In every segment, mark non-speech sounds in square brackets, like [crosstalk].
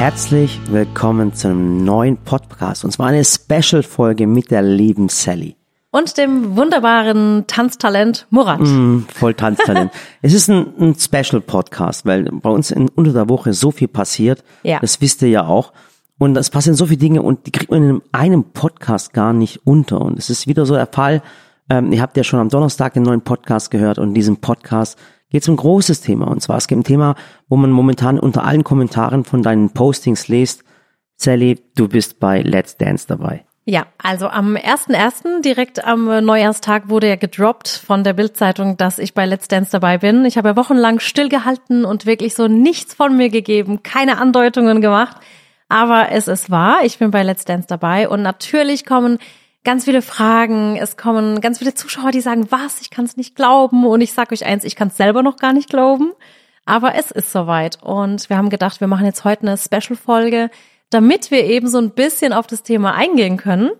Herzlich willkommen zu einem neuen Podcast und zwar eine Special-Folge mit der lieben Sally. Und dem wunderbaren Tanztalent Murat. Mm, voll Tanztalent. [laughs] es ist ein, ein Special-Podcast, weil bei uns in, unter der Woche so viel passiert. Ja. Das wisst ihr ja auch. Und es passieren so viele Dinge und die kriegt man in einem Podcast gar nicht unter. Und es ist wieder so der Fall, ähm, ihr habt ja schon am Donnerstag den neuen Podcast gehört und in diesem Podcast geht es um ein großes Thema. Und zwar es gibt ein Thema, wo man momentan unter allen Kommentaren von deinen Postings liest, Sally, du bist bei Let's Dance dabei. Ja, also am 1.1., direkt am Neujahrstag, wurde ja gedroppt von der Bildzeitung, dass ich bei Let's Dance dabei bin. Ich habe ja wochenlang stillgehalten und wirklich so nichts von mir gegeben, keine Andeutungen gemacht. Aber es ist wahr, ich bin bei Let's Dance dabei und natürlich kommen ganz viele Fragen, es kommen ganz viele Zuschauer, die sagen, was, ich kann es nicht glauben und ich sage euch eins, ich kann es selber noch gar nicht glauben. Aber es ist soweit und wir haben gedacht, wir machen jetzt heute eine Special-Folge, damit wir eben so ein bisschen auf das Thema eingehen können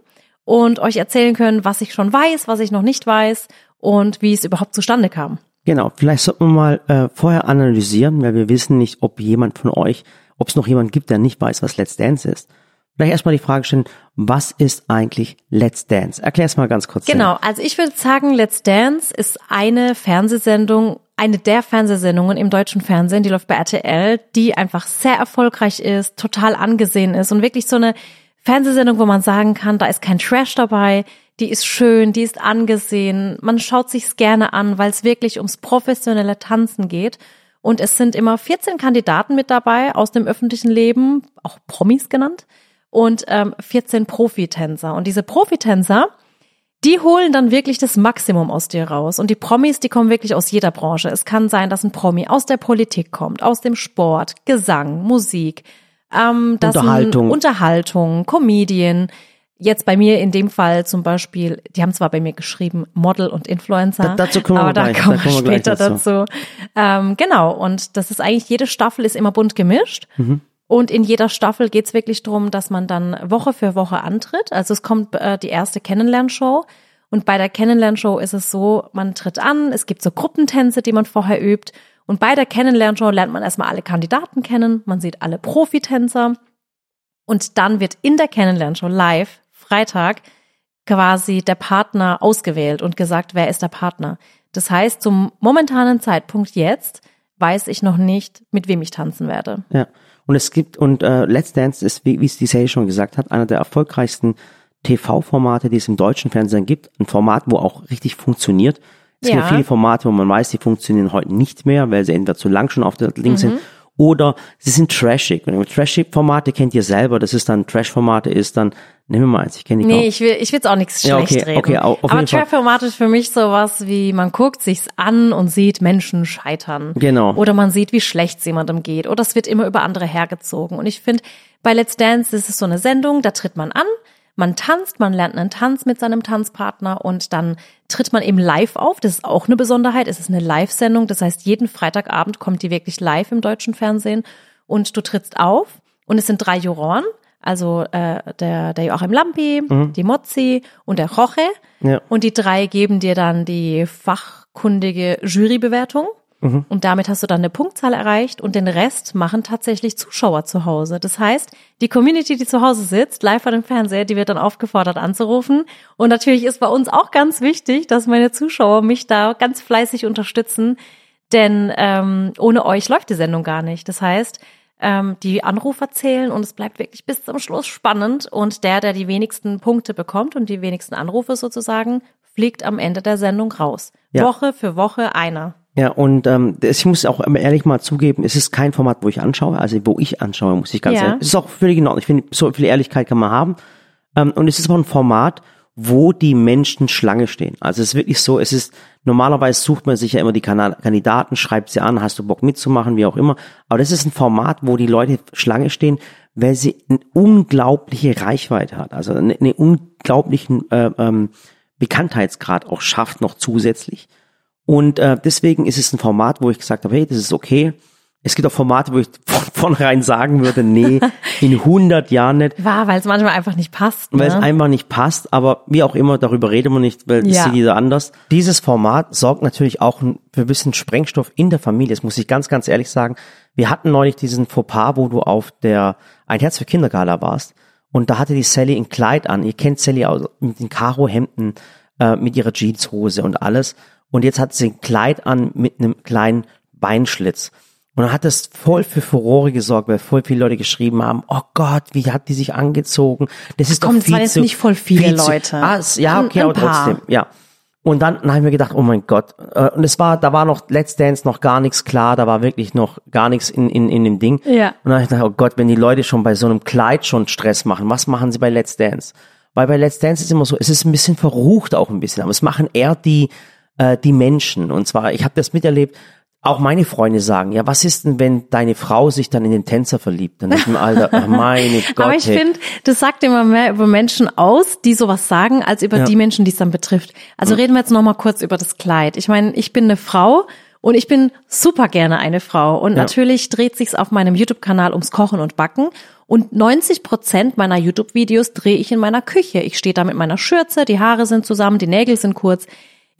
und euch erzählen können, was ich schon weiß, was ich noch nicht weiß und wie es überhaupt zustande kam. Genau, vielleicht sollten wir mal äh, vorher analysieren, weil wir wissen nicht, ob jemand von euch, ob es noch jemand gibt, der nicht weiß, was Let's Dance ist. Vielleicht erstmal die Frage stellen, was ist eigentlich Let's Dance? Erklär es mal ganz kurz. Genau, also ich würde sagen, Let's Dance ist eine Fernsehsendung, eine der Fernsehsendungen im deutschen Fernsehen, die läuft bei RTL, die einfach sehr erfolgreich ist, total angesehen ist und wirklich so eine Fernsehsendung, wo man sagen kann, da ist kein Trash dabei, die ist schön, die ist angesehen, man schaut sich's gerne an, weil es wirklich ums professionelle Tanzen geht. Und es sind immer 14 Kandidaten mit dabei aus dem öffentlichen Leben, auch Promis genannt, und ähm, 14 Profitänzer. Und diese Profitänzer, die holen dann wirklich das Maximum aus dir raus. Und die Promis, die kommen wirklich aus jeder Branche. Es kann sein, dass ein Promi aus der Politik kommt, aus dem Sport, Gesang, Musik, ähm, das Unterhaltung. Unterhaltung, Comedian. Jetzt bei mir in dem Fall zum Beispiel, die haben zwar bei mir geschrieben Model und Influencer, Da- dazu kommen wir aber da gleich, kommen da wir kommen wir später dazu. dazu. Ähm, genau, und das ist eigentlich, jede Staffel ist immer bunt gemischt. Mhm. Und in jeder Staffel geht's wirklich darum, dass man dann Woche für Woche antritt. Also es kommt äh, die erste Kennenlernshow. Und bei der Kennenlernshow ist es so, man tritt an, es gibt so Gruppentänze, die man vorher übt. Und bei der Kennenlernshow lernt man erstmal alle Kandidaten kennen, man sieht alle Profitänzer. Und dann wird in der Kennenlernshow live, Freitag, quasi der Partner ausgewählt und gesagt, wer ist der Partner. Das heißt, zum momentanen Zeitpunkt jetzt weiß ich noch nicht, mit wem ich tanzen werde. Ja. Und es gibt, und äh, Let's Dance ist, wie, wie es die Sally schon gesagt hat, einer der erfolgreichsten TV-Formate, die es im deutschen Fernsehen gibt. Ein Format, wo auch richtig funktioniert. Es gibt Ja. viele Formate, wo man weiß, die funktionieren heute nicht mehr, weil sie entweder zu lang schon auf der Link Mhm. sind oder sie sind trashig. Und Trashig-Formate kennt ihr selber. Das ist dann, Trash-Formate ist dann, nehmen wir mal eins, ich kenne die Nee, kaum. ich will, ich will jetzt auch nichts Ja, schlecht okay, reden. okay, au- auf Aber. Trap-Format ist für mich sowas wie, man guckt sich's an und sieht Menschen scheitern. Genau. Oder man sieht, wie schlecht es jemandem geht. Oder es wird immer über andere hergezogen. Und ich finde, bei Let's Dance ist es so eine Sendung, da tritt man an, man tanzt, man lernt einen Tanz mit seinem Tanzpartner und dann tritt man eben live auf. Das ist auch eine Besonderheit. Es ist eine Live-Sendung. Das heißt, jeden Freitagabend kommt die wirklich live im deutschen Fernsehen und du trittst auf und es sind drei Juroren. Also äh, der, der Joachim Lampi, die Mozzi und der Roche. Ja. Und die drei geben dir dann die fachkundige Jurybewertung. Und damit hast du dann eine Punktzahl erreicht und den Rest machen tatsächlich Zuschauer zu Hause. Das heißt, die Community, die zu Hause sitzt, live vor dem Fernseher, die wird dann aufgefordert anzurufen. Und natürlich ist bei uns auch ganz wichtig, dass meine Zuschauer mich da ganz fleißig unterstützen, denn ähm, ohne euch läuft die Sendung gar nicht. Das heißt, ähm, die Anrufer zählen und es bleibt wirklich bis zum Schluss spannend. Und der, der die wenigsten Punkte bekommt und die wenigsten Anrufe sozusagen, fliegt am Ende der Sendung raus. Ja. Woche für Woche einer. Ja, und ähm, ich muss auch ehrlich mal zugeben, es ist kein Format, wo ich anschaue, also wo ich anschaue, muss ich ganz Ja. ehrlich. Es ist auch völlig in Ordnung. Ich finde, so viel Ehrlichkeit kann man haben. Ähm, und es ist auch ein Format, wo die Menschen Schlange stehen. Also es ist wirklich so, es ist, normalerweise sucht man sich ja immer die Kandidaten, schreibt sie an, hast du Bock mitzumachen, wie auch immer. Aber das ist ein Format, wo die Leute Schlange stehen, weil sie eine unglaubliche Reichweite hat. Also eine, eine unglaublichen äh, ähm, Bekanntheitsgrad auch schafft noch zusätzlich. Und äh, deswegen ist es ein Format, wo ich gesagt habe, hey, das ist okay. Es gibt auch Formate, wo ich von [laughs] vornherein sagen würde, nee, in 100 Jahren nicht. [laughs] War, weil es manchmal einfach nicht passt. weil es Ne? einfach nicht passt, aber wie auch immer, darüber reden wir nicht, weil das Ja. sieht jeder anders. Dieses Format sorgt natürlich auch für ein bisschen Sprengstoff in der Familie, das muss ich ganz, ganz ehrlich sagen. Wir hatten neulich diesen Fauxpas, wo du auf der Ein Herz für Kindergala warst und da hatte die Sally ein Kleid an. Ihr kennt Sally aus, mit den Karo-Hemden, äh, mit ihrer Jeanshose und alles. Und jetzt hat sie ein Kleid an mit einem kleinen Beinschlitz. Und dann hat das voll für Furore gesorgt, weil voll viele Leute geschrieben haben, oh Gott, wie hat die sich angezogen? Das ist Komm, doch es viel waren jetzt zu, nicht voll viele viel zu- Leute. Ah, ja, Ein- okay, ein aber paar. trotzdem, ja. Und dann, dann habe ich mir gedacht, oh mein Gott. Äh, Und es war, da war noch Let's Dance noch gar nichts klar, da war wirklich noch gar nichts in, in, in dem Ding. Ja. Und dann habe ich gedacht, oh Gott, wenn die Leute schon bei so einem Kleid schon Stress machen, was machen sie bei Let's Dance? Weil bei Let's Dance ist immer so, es ist ein bisschen verrucht auch ein bisschen, aber es machen eher die, äh, die Menschen. Und zwar, ich habe das miterlebt, auch meine Freunde sagen, ja, was ist denn, wenn deine Frau sich dann in den Tänzer verliebt? Dann ist im Alter, ach, [laughs] meine Gott. Aber ich finde, das sagt immer mehr über Menschen aus, die sowas sagen, als über Ja. die Menschen, die es dann betrifft. Also reden wir jetzt noch mal kurz über das Kleid. Ich meine, ich bin eine Frau und ich bin super gerne eine Frau. Und natürlich dreht sich's auf meinem YouTube-Kanal ums Kochen und Backen. Und 90 Prozent meiner YouTube-Videos drehe ich in meiner Küche. Ich stehe da mit meiner Schürze, die Haare sind zusammen, die Nägel sind kurz.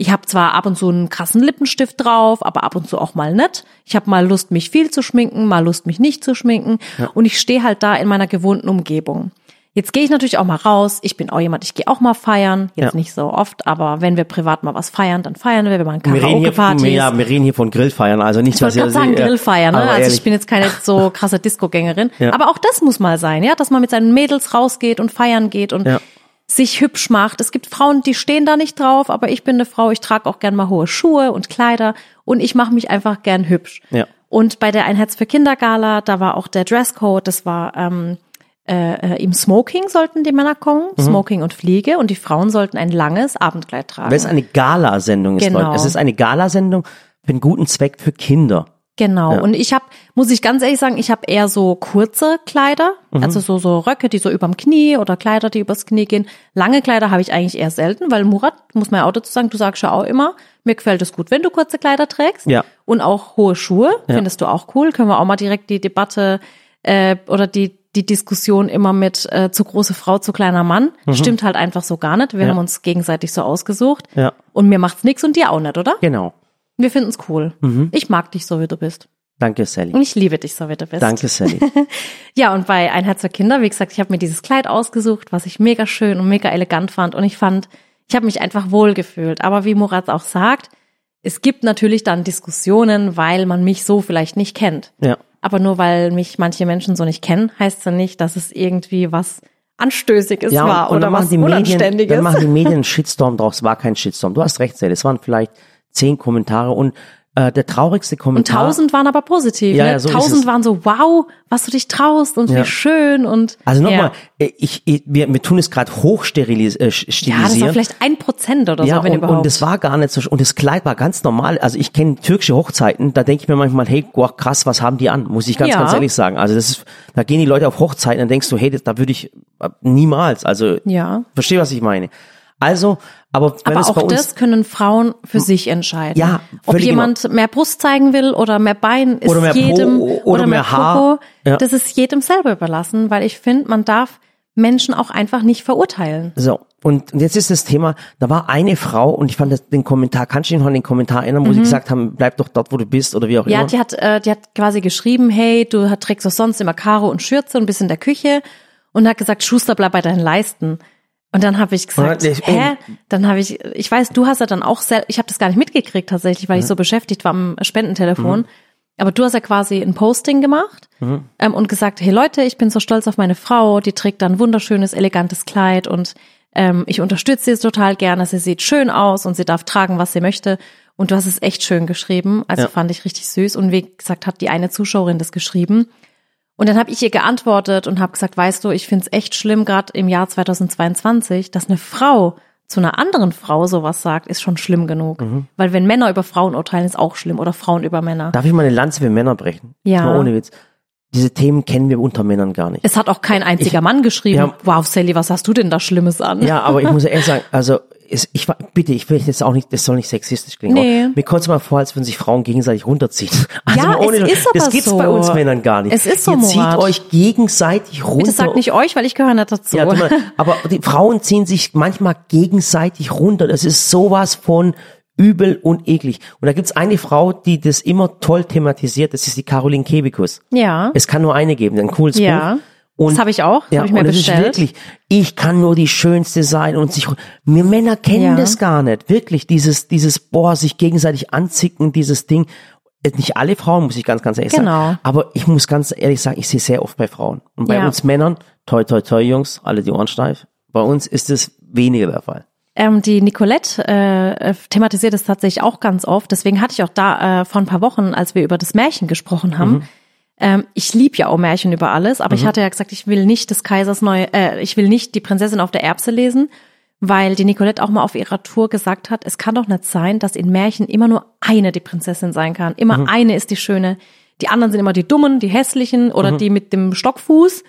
Ich habe zwar ab und zu einen krassen Lippenstift drauf, aber ab und zu auch mal nicht. Ich habe mal Lust, mich viel zu schminken, mal Lust, mich nicht zu schminken. Und ich stehe halt da in meiner gewohnten Umgebung. Jetzt gehe ich natürlich auch mal raus. Ich bin auch jemand, ich gehe auch mal feiern. Jetzt Ja. nicht so oft, aber wenn wir privat mal was feiern, dann feiern wir. Wir machen Karaoke-Partys. ja, wir reden hier von Grillfeiern, also nicht, Ich gerade sagen, ja, Grillfeiern, ne? Also ehrlich, ich bin jetzt keine so [laughs] krasse Disco-Gängerin. Ja. Aber auch das muss mal sein, ja, dass man mit seinen Mädels rausgeht und feiern geht und Ja. Sich hübsch macht. Es gibt Frauen, die stehen da nicht drauf, aber ich bin eine Frau, ich trage auch gern mal hohe Schuhe und Kleider und ich mache mich einfach gern hübsch. Ja. Und bei der Ein Herz für Kindergala, da war auch der Dresscode, das war ähm, äh, äh, im Smoking sollten die Männer kommen, Mhm. Smoking und Fliege und die Frauen sollten ein langes Abendkleid tragen. weil es eine Gala-Sendung ist, Genau. Leute. Es ist eine Gala-Sendung für einen guten Zweck für Kinder. Genau. Ja. Und ich habe, muss ich ganz ehrlich sagen, ich habe eher so kurze Kleider, Mhm. also so so Röcke, die so überm Knie oder Kleider, die übers Knie gehen. Lange Kleider habe ich eigentlich eher selten, weil Murat, muss man ja auch dazu sagen, du sagst ja auch immer, mir gefällt es gut, wenn du kurze Kleider trägst. Ja. Und auch hohe Schuhe, findest du auch cool. Können wir auch mal direkt die Debatte äh, oder die die Diskussion immer mit äh, zu große Frau, zu kleiner Mann. Stimmt halt einfach so gar nicht. Wir Mhm. Ja. haben uns gegenseitig so ausgesucht. Ja. Und mir macht's nix und dir auch nicht, oder? Genau. Wir finden's cool. Mhm. Ich mag dich so, wie du bist. Danke, Sally. Und ich liebe dich so, wie du bist. Danke, Sally. [laughs] Ja, und bei Ein Herz für Kinder, wie gesagt, ich habe mir dieses Kleid ausgesucht, was ich mega schön und mega elegant fand. Und ich fand, ich habe mich einfach wohl gefühlt. Aber wie Murat auch sagt, es gibt natürlich dann Diskussionen, weil man mich so vielleicht nicht kennt. Ja. Aber nur weil mich manche Menschen so nicht kennen, heißt ja nicht, dass es irgendwie was Anstößiges Ja, war oder dann was machen die Medien, Unanständiges. [laughs] dann machen die Medien einen Shitstorm draus. Es war kein Shitstorm. Du hast recht, Sally. Es waren vielleicht zehn Kommentare und äh, der traurigste Und Kommentar. tausend waren aber positiv. Ja, ne? ja, so tausend waren so, wow, was du dich traust und Ja. wie schön und Also ja. nochmal, äh, ich, ich, wir, wir tun es gerade hochstilisieren. Äh, Ja, das war stilisieren. vielleicht ein Prozent oder Ja, so, wenn und, überhaupt. und das war gar nicht so, und das Kleid war ganz normal. Also ich kenne türkische Hochzeiten, da denke ich mir manchmal, hey, boah, krass, was haben die an? Muss ich ganz, Ja. ganz ehrlich sagen. Also das ist, da gehen die Leute auf Hochzeiten, dann denkst du, hey, das, da würde ich äh, niemals, also, Ja. verstehe, was ich meine. Also, aber Aber auch das können Frauen für sich entscheiden. Ja, Ob jemand mehr Brust zeigen will oder mehr Bein, ist Oder mehr Po jedem oder mehr Haar. Popo, Ja. das ist jedem selber überlassen, weil ich finde, man darf Menschen auch einfach nicht verurteilen. So, und jetzt ist das Thema, da war eine Frau und ich fand das, den Kommentar, kannst du dich noch an den Kommentar erinnern, wo sie gesagt haben, bleib doch dort, wo du bist oder wie auch Mhm. Ja, immer. die hat, äh, die hat quasi geschrieben, hey, du trägst doch sonst immer Karo und Schürze und bist in der Küche und hat gesagt, Schuster, bleib bei deinen Leisten. Und dann habe ich gesagt, ich- hä? Dann habe ich, ich weiß, du hast ja dann auch sehr, ich habe das gar nicht mitgekriegt tatsächlich, weil ich so beschäftigt war am Spendentelefon. Aber du hast ja quasi ein Posting gemacht ähm, und gesagt, hey Leute, ich bin so stolz auf meine Frau, die trägt dann ein wunderschönes, elegantes Kleid und ähm, ich unterstütze sie total gerne, sie sieht schön aus und sie darf tragen, was sie möchte. Und du hast es echt schön geschrieben, also Ja. fand ich richtig süß. Und wie gesagt, hat die eine Zuschauerin das geschrieben. Und dann habe ich ihr geantwortet und habe gesagt, weißt du, ich find's echt schlimm, gerade im Jahr 2022, dass eine Frau zu einer anderen Frau sowas sagt, ist schon schlimm genug. Mhm. Weil wenn Männer über Frauen urteilen, ist auch schlimm oder Frauen über Männer. Darf ich mal eine Lanze für Männer brechen? Ja. Ohne Witz. Diese Themen kennen wir unter Männern gar nicht. Es hat auch kein einziger Mann geschrieben. Ja. wow, Sally, was hast du denn da Schlimmes an? Ja, aber ich [laughs] muss ehrlich sagen, also es, ich bitte, ich will jetzt auch nicht, das soll nicht sexistisch klingen. Nee. Mir kommt es mal vor, als würden sich Frauen gegenseitig runterziehen. [laughs] Also Ja, mal es ist das aber gibt's so. bei uns Männern gar nicht. Es ist so, Ihr zieht Murat. euch gegenseitig runter. Bitte sag nicht euch, weil ich gehöre nicht dazu. Ja, aber die Frauen ziehen sich manchmal gegenseitig runter. Das ist sowas von übel und eklig. Und da gibt's eine Frau, die das immer toll thematisiert. Das ist die Caroline Kebekus. ja. Es kann nur eine geben, ein cooles Ja. Buch. Und Das habe ich auch, das ja, habe ich mir und es bestellt. ist wirklich, ich kann nur die Schönste sein und sich, wir Männer kennen Ja. das gar nicht. Wirklich, dieses, dieses, boah, sich gegenseitig anzicken, dieses Ding. Äh, Nicht alle Frauen, muss ich ganz, ganz ehrlich Genau. sagen. Aber ich muss ganz ehrlich sagen, ich sehe sehr oft bei Frauen. Und bei Ja. uns Männern, toi, toi, toi, Jungs, alle die Ohren steif. Bei uns ist es weniger der Fall. Ähm, die Nicolette äh, thematisiert es tatsächlich auch ganz oft. Deswegen hatte ich auch da äh, vor ein paar Wochen, als wir über das Märchen gesprochen haben, Mhm. ähm, ich lieb ja auch Märchen über alles, aber ich hatte ja gesagt, ich will nicht des Kaisers neue, äh, ich will nicht die Prinzessin auf der Erbse lesen, weil die Nicolette auch mal auf ihrer Tour gesagt hat, es kann doch nicht sein, dass in Märchen immer nur eine die Prinzessin sein kann. Immer Mhm. eine ist die Schöne. Die anderen sind immer die Dummen, die Hässlichen Mhm. oder die mit dem Stockfuß.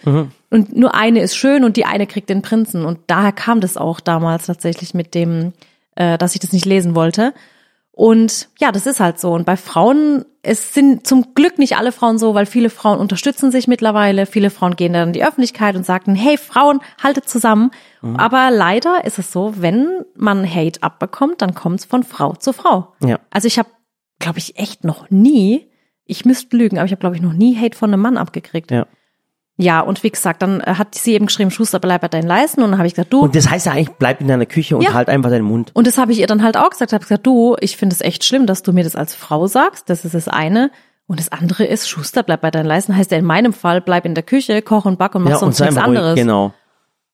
Und nur eine ist schön und die eine kriegt den Prinzen. Und daher kam das auch damals tatsächlich mit dem, äh, dass ich das nicht lesen wollte. Und ja, das ist halt so. Und bei Frauen, es sind zum Glück nicht alle Frauen so, weil viele Frauen unterstützen sich mittlerweile. Viele Frauen gehen dann in die Öffentlichkeit und sagen, hey Frauen, haltet zusammen. Aber leider ist es so, wenn man Hate abbekommt, dann kommt es von Frau zu Frau. Ja. Also ich habe, glaube ich, echt noch nie, ich müsste lügen, aber ich habe, glaube ich, noch nie Hate von einem Mann abgekriegt. Ja. Ja, und wie gesagt, dann äh, hat sie eben geschrieben, Schuster, bleib bei deinen Leisten. Und dann habe ich gesagt, du, Und das heißt ja eigentlich, bleib in deiner Küche und Ja. halt einfach deinen Mund. und das habe ich ihr dann halt auch gesagt. habe gesagt, du, ich finde es echt schlimm, dass du mir das als Frau sagst. Das ist das eine. Und das andere ist, Schuster, bleib bei deinen Leisten. Heißt ja in meinem Fall, bleib in der Küche, koch und back und mach Ja, und sonst sei nichts einfach ruhig. anderes. Genau.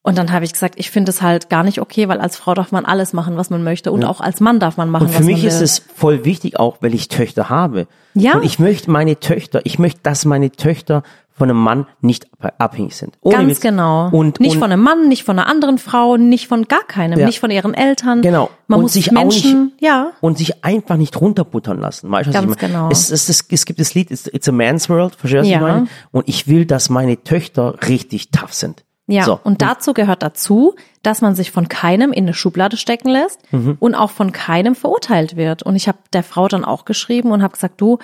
Und dann habe ich gesagt, ich finde es halt gar nicht okay, weil als Frau darf man alles machen, was man möchte. Und auch als Mann darf man machen, Und für was mich man ist es voll wichtig, auch weil ich Töchter habe. Ja. Und ich möchte meine Töchter, ich möchte, dass meine Töchter von einem Mann nicht ab- abhängig sind. Ohne Ganz Witz. genau. Und, nicht und, von einem Mann, nicht von einer anderen Frau, nicht von gar keinem, Ja. nicht von ihren Eltern. Genau. Man und muss sich Menschen, auch nicht, ja, und sich einfach nicht runterbuttern lassen. Weißt was Ganz ich meine? genau. Es, es, es, es gibt das Lied, it's, it's a man's world, verstehst du, was Ja. ich meine? Und ich will, dass meine Töchter richtig tough sind. Ja, So. und dazu gehört dazu, dass man sich von keinem in eine Schublade stecken lässt Mhm. und auch von keinem verurteilt wird. Und ich habe der Frau dann auch geschrieben und habe gesagt, du,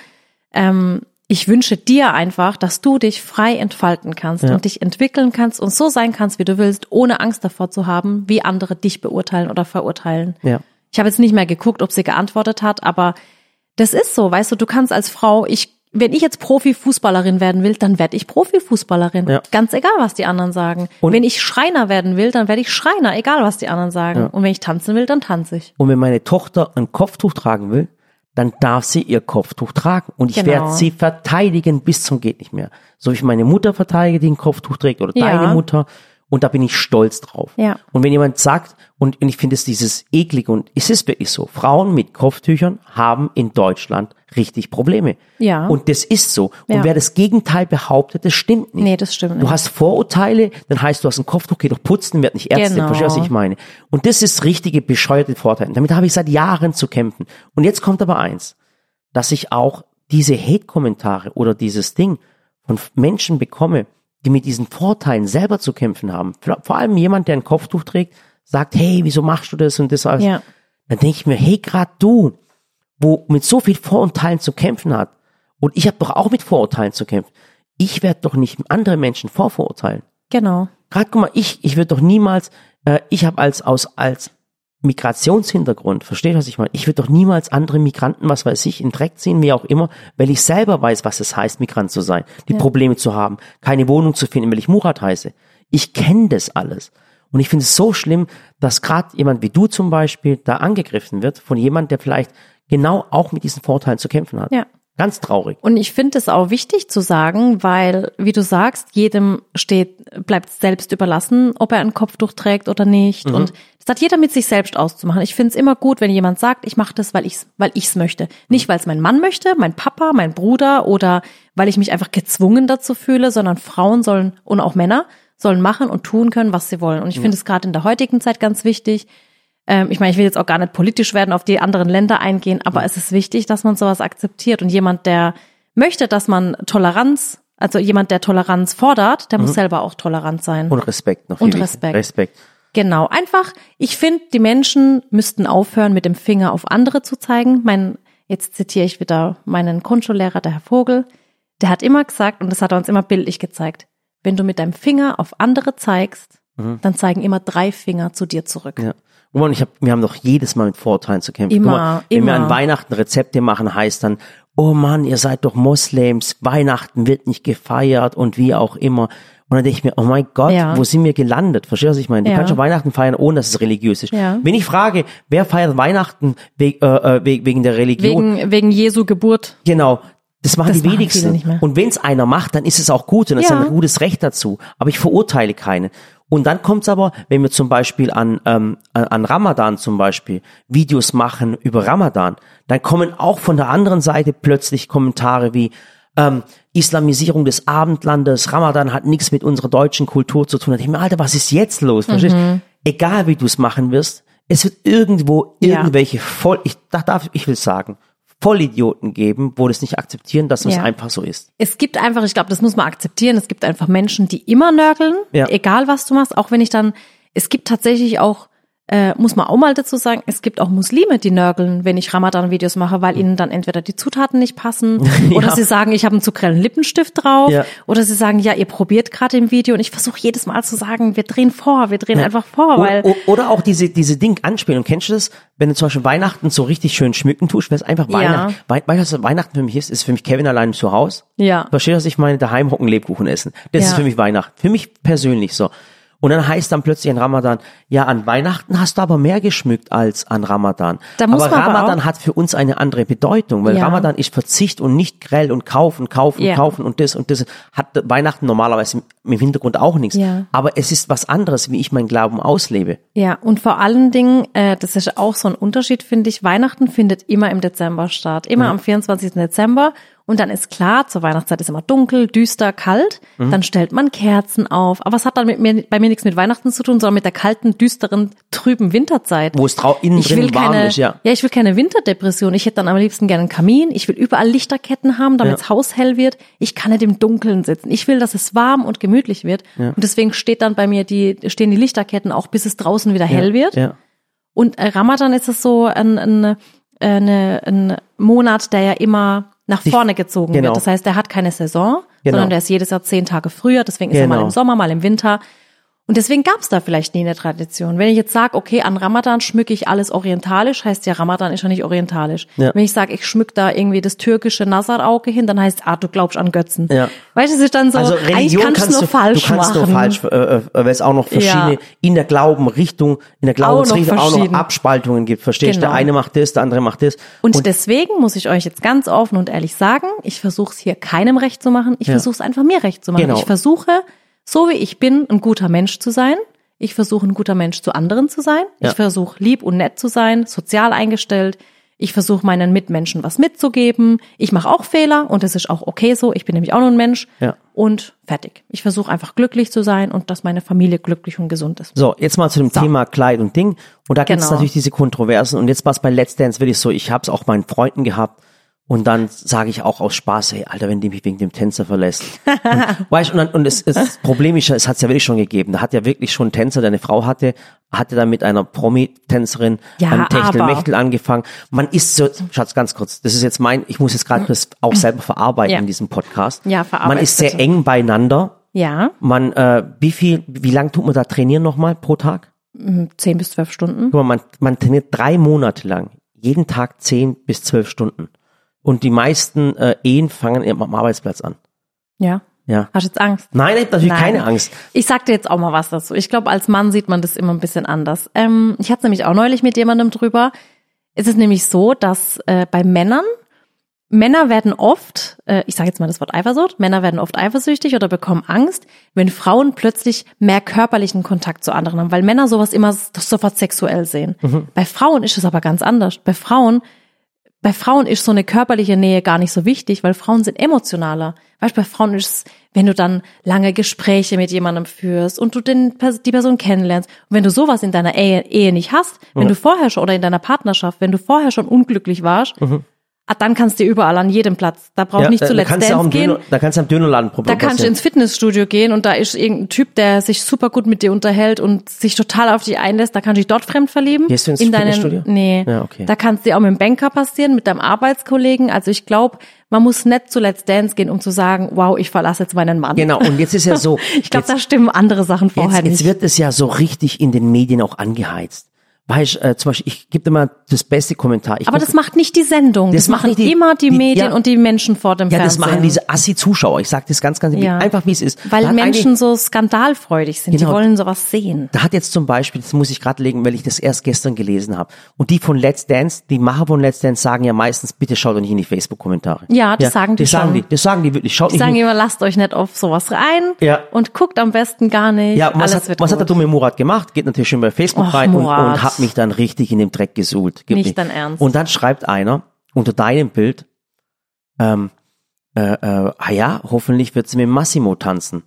ähm, ich wünsche dir einfach, dass du dich frei entfalten kannst und dich entwickeln kannst und so sein kannst, wie du willst, ohne Angst davor zu haben, wie andere dich beurteilen oder verurteilen. Ja. Ich habe jetzt nicht mehr geguckt, ob sie geantwortet hat, aber das ist so, weißt du, du kannst als Frau, ich, wenn ich jetzt Profifußballerin werden will, dann werde ich Profifußballerin. Ja. Ganz egal, was die anderen sagen. Und- wenn ich Schreiner werden will, dann werde ich Schreiner, egal was die anderen sagen. Und wenn ich tanzen will, dann tanze ich. Und wenn meine Tochter ein Kopftuch tragen will, dann darf sie ihr Kopftuch tragen. Und ich Genau. werde sie verteidigen bis zum geht nicht mehr. So wie ich meine Mutter verteidige, die ein Kopftuch trägt, oder Ja. deine Mutter. Und da bin ich stolz drauf. Ja. Und wenn jemand sagt, und, und ich finde es dieses eklig, und es ist wirklich so, Frauen mit Kopftüchern haben in Deutschland richtig Probleme. Ja. Und das ist so. Und Ja. wer das Gegenteil behabtet, das stimmt nicht. Nee, das stimmt Du nicht. hast Vorurteile, dann heißt du hast ein Kopftuch, geh doch putzen, werd nicht Ärztin, Genau. verstehst du, was ich meine? Und das ist richtige bescheuerte Vorteile. Damit habe ich seit Jahren zu kämpfen. Und jetzt kommt aber eins, dass ich auch diese Hate-Kommentare oder dieses Ding von Menschen bekomme, die mit diesen Vorteilen selber zu kämpfen haben. Vor allem jemand, der ein Kopftuch trägt, sagt, hey, wieso machst du das und das alles? Ja. Dann denke ich mir, hey, grad du, wo mit so viel Vorurteilen zu kämpfen hat, und ich habe doch auch mit Vorurteilen zu kämpfen, ich werde doch nicht andere Menschen vorverurteilen. Genau. Gerade guck mal, ich, ich würde doch niemals, äh, ich habe als aus als Migrationshintergrund, versteht was ich meine? Ich würde doch niemals andere Migranten, was weiß ich, in Dreck ziehen, wie auch immer, weil ich selber weiß, was es heißt, Migrant zu sein, die Probleme zu haben, keine Wohnung zu finden, weil ich Murat heiße. Ich kenne das alles. Und ich finde es so schlimm, dass gerade jemand wie du zum Beispiel da angegriffen wird von jemand, der vielleicht genau auch mit diesen Vorteilen zu kämpfen hat. Ja. Ganz traurig. Und ich finde es auch wichtig zu sagen, weil, wie du sagst, jedem steht, bleibt selbst überlassen, ob er ein Kopftuch trägt oder nicht. Mhm. Und das hat jeder mit sich selbst auszumachen. Ich finde es immer gut, wenn jemand sagt, ich mache das, weil ich es weil ich's möchte. Nicht, weil es mein Mann möchte, mein Papa, mein Bruder oder weil ich mich einfach gezwungen dazu fühle, sondern Frauen sollen und auch Männer sollen machen und tun können, was sie wollen. Und ich finde es gerade in der heutigen Zeit ganz wichtig, ähm, ich meine, ich will jetzt auch gar nicht politisch werden, auf die anderen Länder eingehen, aber es ist wichtig, dass man sowas akzeptiert. Und jemand, der möchte, dass man Toleranz Also jemand, der Toleranz fordert, der muss selber auch tolerant sein. Und Respekt noch. Und Respekt. Respekt. Genau, einfach, ich finde, die Menschen müssten aufhören, mit dem Finger auf andere zu zeigen. Mein, jetzt zitiere ich wieder meinen Grundschullehrer, der Herr Vogel, der hat immer gesagt, und das hat er uns immer bildlich gezeigt, wenn du mit deinem Finger auf andere zeigst, dann zeigen immer drei Finger zu dir zurück. Mhm. Ja. Guck mal, ich hab, wir haben doch jedes Mal mit Vorurteilen zu kämpfen. Immer, mal, wenn wir immer. an Weihnachten Rezepte machen, heißt dann, oh Mann, ihr seid doch Moslems, Weihnachten wird nicht gefeiert und wie auch immer. Und dann denke ich mir, oh mein Gott, Ja. wo sind wir gelandet? Verstehst du, was ich meine? Du Ja. kannst schon Weihnachten feiern, ohne dass es religiös ist. Ja. Wenn ich frage, wer feiert Weihnachten we äh, äh, we- wegen der Religion? Wegen, wegen Jesu Geburt. Genau. Das machen Das die machen wenigsten. viele nicht mehr. Und wenn es einer macht, dann ist es auch gut und das Ja. ist ein gutes Recht dazu. Aber ich verurteile keinen. Und dann kommt's aber, wenn wir zum Beispiel an, ähm, an- an Ramadan zum Beispiel Videos machen über Ramadan, dann kommen auch von der anderen Seite plötzlich Kommentare wie ähm, Islamisierung des Abendlandes, Ramadan hat nichts mit unserer deutschen Kultur zu tun. Ich mir, Alter, was ist jetzt los? Verstehst? Mhm. Egal wie du es machen wirst, es wird irgendwo Ja. irgendwelche voll, ich da darf, ich will sagen, Vollidioten geben, wo das nicht akzeptieren, dass es Ja. einfach so ist. Es gibt einfach, ich glaube, das muss man akzeptieren. Es gibt einfach Menschen, die immer nörgeln, Ja. egal was du machst. Auch wenn ich dann, es gibt tatsächlich auch, äh, muss man auch mal dazu sagen, es gibt auch Muslime, die nörgeln, wenn ich Ramadan-Videos mache, weil ihnen dann entweder die Zutaten nicht passen [laughs] oder Ja. sie sagen, ich habe einen zu grellen Lippenstift drauf Ja. oder sie sagen, ja, ihr probiert gerade im Video und ich versuche jedes Mal zu sagen, wir drehen vor, wir drehen einfach vor, weil O- o- Oder auch diese, diese Ding-Anspielung. Kennst du das? Wenn du zum Beispiel Weihnachten so richtig schön schmücken tust, wenn es einfach Ja. Weihnachten, Wei- weißt du, was Weihnachten für mich ist? Ist für mich Kevin allein zu Hause. Ja. Verstehst du, was ich meine? Daheim hocken, Lebkuchen essen. Das ist Ja. für mich Weihnachten. Für mich persönlich so. Und dann heißt dann plötzlich an Ramadan, ja, an Weihnachten hast du aber mehr geschmückt als an Ramadan. Da muss aber man aber Ramadan auch- hat für uns eine andere Bedeutung, weil Ja. Ramadan ist Verzicht und nicht grell und kaufen, kaufen, Ja. kaufen und das und das. Hat Weihnachten normalerweise im, im Hintergrund auch nichts. Ja. Aber es ist was anderes, wie ich meinen Glauben auslebe. Ja, und vor allen Dingen, äh, das ist auch so ein Unterschied, finde ich, Weihnachten findet immer im Dezember statt. Immer am 24. Dezember. Und dann ist klar, zur Weihnachtszeit ist immer dunkel, düster, kalt. Dann stellt man Kerzen auf. Aber es hat dann mit mir, bei mir nichts mit Weihnachten zu tun, sondern mit der kalten, düsteren, trüben Winterzeit. Wo es drau innen ich drin warm keine, ist, ja. ja, ich will keine Winterdepression. Ich hätte dann am liebsten gerne einen Kamin. Ich will überall Lichterketten haben, damit das Haus hell wird. Ich kann nicht im Dunkeln sitzen. Ich will, dass es warm und gemütlich wird. Und deswegen steht dann bei mir die, stehen die Lichterketten auch, bis es draußen wieder hell wird. Ja. Und äh, Ramadan ist es so ein, ein, äh, eine, ein Monat, der ja immer nach vorne gezogen genau. wird. Das heißt, der hat keine Saison, Genau. sondern der ist jedes Jahr zehn Tage früher. Deswegen ist er mal Genau. im Sommer, mal im Winter. Und deswegen gab es da vielleicht nie eine Tradition. Wenn ich jetzt sage, okay, an Ramadan schmücke ich alles orientalisch, heißt ja, Ramadan ist ja nicht orientalisch. Ja. Wenn ich sage, ich schmück da irgendwie das türkische Nazarauge hin, dann heißt ah, du glaubst an Götzen. Ja. Weißt du, es ist dann so, Also eigentlich Religion kannst, kannst du nur du, falsch du kannst machen. nur falsch, äh, äh, weil es auch noch verschiedene Ja. in der Glaubenrichtung, in der Glaubensrichtung auch noch, verschieden. Abspaltungen gibt. Verstehst du? Genau. Der eine macht das, der andere macht das. Und, deswegen muss ich euch jetzt ganz offen und ehrlich sagen, ich versuche es hier keinem recht zu machen, ich Ja. versuche es einfach mir recht zu machen. Genau. Ich versuche, so wie ich bin, ein guter Mensch zu sein. Ich versuche, ein guter Mensch zu anderen zu sein. Ja. Ich versuche, lieb und nett zu sein, sozial eingestellt. Ich versuche, meinen Mitmenschen was mitzugeben. Ich mache auch Fehler und das ist auch okay so. Ich bin nämlich auch nur ein Mensch. Ja. Und fertig. Ich versuche einfach glücklich zu sein und dass meine Familie glücklich und gesund ist. So, jetzt mal zu dem Thema Kleid und Ding. Und da gibt es Genau. natürlich diese Kontroversen. Und jetzt war es bei Let's Dance wirklich so, ich habe es auch meinen Freunden gehabt. Und dann sage ich auch aus Spaß, hey, Alter, wenn die mich wegen dem Tänzer verlässt. und, [laughs] weißt, du, und, dann, und es, es, das Problem ist ja, es hat es ja wirklich schon gegeben. Da hat ja wirklich schon ein Tänzer, der eine Frau hatte, hatte dann mit einer Promi-Tänzerin Ja, am Techtelmechtel angefangen. Man ist so, Schatz, ganz kurz, das ist jetzt mein, ich muss jetzt gerade das auch selber verarbeiten Ja. in diesem Podcast. Ja, Man verarbeite ist sehr bitte. eng beieinander. Ja, Man, äh, wie viel, wie lang tut man da trainieren nochmal pro Tag? zehn bis zwölf Stunden. Guck mal, man, man trainiert drei Monate lang, jeden Tag zehn bis zwölf Stunden. Und die meisten äh, Ehen fangen am Arbeitsplatz an. Ja. Ja. Hast du jetzt Angst? Nein, ich hab natürlich Nein. keine Angst. Ich sag dir jetzt auch mal was dazu. Ich glaube, als Mann sieht man das immer ein bisschen anders. Ähm, ich hatte nämlich auch neulich mit jemandem drüber. Es ist nämlich so, dass äh, bei Männern Männer werden oft, äh, ich sage jetzt mal das Wort Eifersucht, Männer werden oft eifersüchtig oder bekommen Angst, wenn Frauen plötzlich mehr körperlichen Kontakt zu anderen haben, weil Männer sowas immer sofort sexuell sehen. Bei Frauen ist es aber ganz anders. Bei Frauen bei Frauen ist so eine körperliche Nähe gar nicht so wichtig, weil Frauen sind emotionaler. Weißt bei Frauen ist es, wenn du dann lange Gespräche mit jemandem führst und du den, die Person kennenlernst. Und wenn du sowas in deiner Ehe, Ehe nicht hast, wenn du vorher schon oder in deiner Partnerschaft, wenn du vorher schon unglücklich warst, ah, dann kannst du überall an jedem Platz. Da braucht Ja, nicht da, zu da Dance gehen. Döner, da kannst du am Dönerladen Da probieren. kannst du ins Fitnessstudio gehen und da ist irgendein Typ, der sich super gut mit dir unterhält und sich total auf dich einlässt. Da kannst du dich dort fremd verlieben. Gehst du ins in deinen, Fitnessstudio? Nee. Ja, okay. Da kannst du dir auch mit dem Banker passieren, mit deinem Arbeitskollegen. Also ich glaube, man muss nicht zu Let's Dance gehen, um zu sagen, wow, ich verlasse jetzt meinen Mann. Genau, und jetzt ist ja so. [laughs] Ich glaube, jetzt, da stimmen andere Sachen vorher jetzt, jetzt nicht. wird es ja so richtig in den Medien auch angeheizt. Weißt, äh, zum Beispiel, ich gebe mal das beste Kommentar. Ich Aber guck- das macht nicht die Sendung. Das, Das machen die- immer die, die- Medien ja. und die Menschen vor dem ja, das Fernsehen. machen diese Assi-Zuschauer. Ich sage das ganz, ganz Ja. einfach, wie es ist. Weil Menschen so skandalfreudig sind. Genau. Die wollen sowas sehen. Da hat jetzt zum Beispiel, das muss ich gerade legen, weil ich das erst gestern gelesen habe. Und die von Let's Dance, die Macher von Let's Dance sagen ja meistens, bitte schaut doch nicht in die Facebook-Kommentare. Ja, das sagen die das sagen schon. die, das sagen die wirklich. Schaut Die nicht sagen immer, lasst euch nicht auf sowas rein Ja. und guckt am besten gar nicht. ja, und was, Alles hat, was hat der dumme Murat gemacht? Geht natürlich schon bei Facebook Och, rein und, Murat. und hat mich dann richtig in dem Dreck gesuhlt. Gibt Nicht dein Ernst. Und dann schreibt einer unter deinem Bild, ähm, äh, äh, ah ja, hoffentlich wird sie mit Massimo tanzen.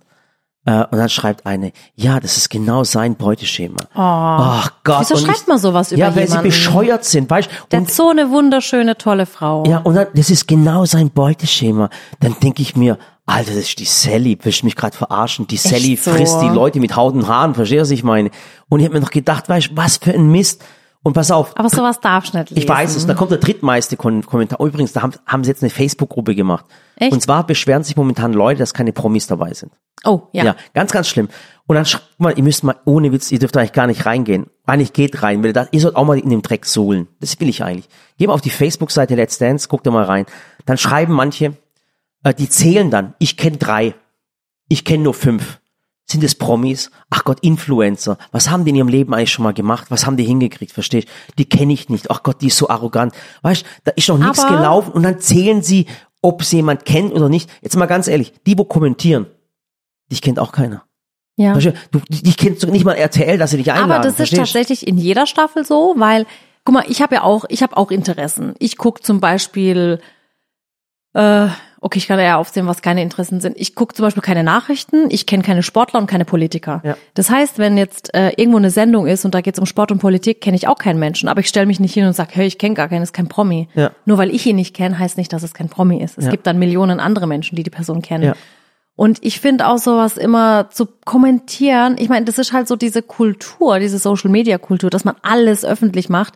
Äh, und dann schreibt eine, ja, das ist genau sein Beuteschema. Oh, Ach Gott. Wieso und schreibt man sowas über Ja, weil jemanden? sie bescheuert sind, weißt Der und hat so eine wunderschöne, tolle Frau. ja, und dann, das ist genau sein Beuteschema. Dann denke ich mir, Alter, das ist die Sally, willst du mich gerade verarschen? Die Sally so? frisst die Leute mit Haut und Haaren, verstehst du, was ich meine? Und ich habe mir noch gedacht, weißt du, was für ein Mist. Und pass auf, Aber sowas darfst du nicht lesen. ich weiß es, da kommt der drittmeiste Kon Kommentar. Übrigens, da haben, haben sie jetzt eine Facebook-Gruppe gemacht. Echt? Und zwar beschweren sich momentan Leute, dass keine Promis dabei sind. Oh, ja. Ja, ganz, ganz schlimm. Und dann schreibt mal, ihr müsst mal, ohne Witz, ihr dürft eigentlich gar nicht reingehen. Eigentlich geht rein, weil das, ihr sollt auch mal in dem Dreck sohlen. Das will ich eigentlich. Geh mal auf die Facebook-Seite Let's Dance, guckt da mal rein. Dann schreiben manche, die zählen dann, ich kenne drei, ich kenne nur fünf. Sind es Promis? Ach Gott, Influencer. Was haben die in ihrem Leben eigentlich schon mal gemacht? Was haben die hingekriegt? Verstehst? Die kenne ich nicht. Ach Gott, die ist so arrogant. Weißt, da ist noch nichts gelaufen und dann zählen sie, ob sie jemand kennt oder nicht. Jetzt mal ganz ehrlich, die, wo kommentieren, dich kennt auch keiner. ja. Verstehst du? Du, dich kennt so nicht mal RTL, dass sie dich einladen. Aber das ist tatsächlich in jeder Staffel so, weil, guck mal, ich habe ja auch, ich habe auch Interessen. Ich guck zum Beispiel, äh, okay, ich kann ja aufsehen, was keine Interessen sind. Ich guck zum Beispiel keine Nachrichten, ich kenne keine Sportler und keine Politiker. Ja. Das heißt, wenn jetzt äh, irgendwo eine Sendung ist und da geht es um Sport und Politik, kenne ich auch keinen Menschen. Aber ich stelle mich nicht hin und sage, hey, ich kenne gar keinen, ist kein Promi. Ja. Nur weil ich ihn nicht kenne, heißt nicht, dass es kein Promi ist. Es Ja. gibt dann Millionen andere Menschen, die die Person kennen. Ja. Und ich finde auch sowas immer zu kommentieren. Ich meine, das ist halt so diese Kultur, diese Social Media Kultur, dass man alles öffentlich macht.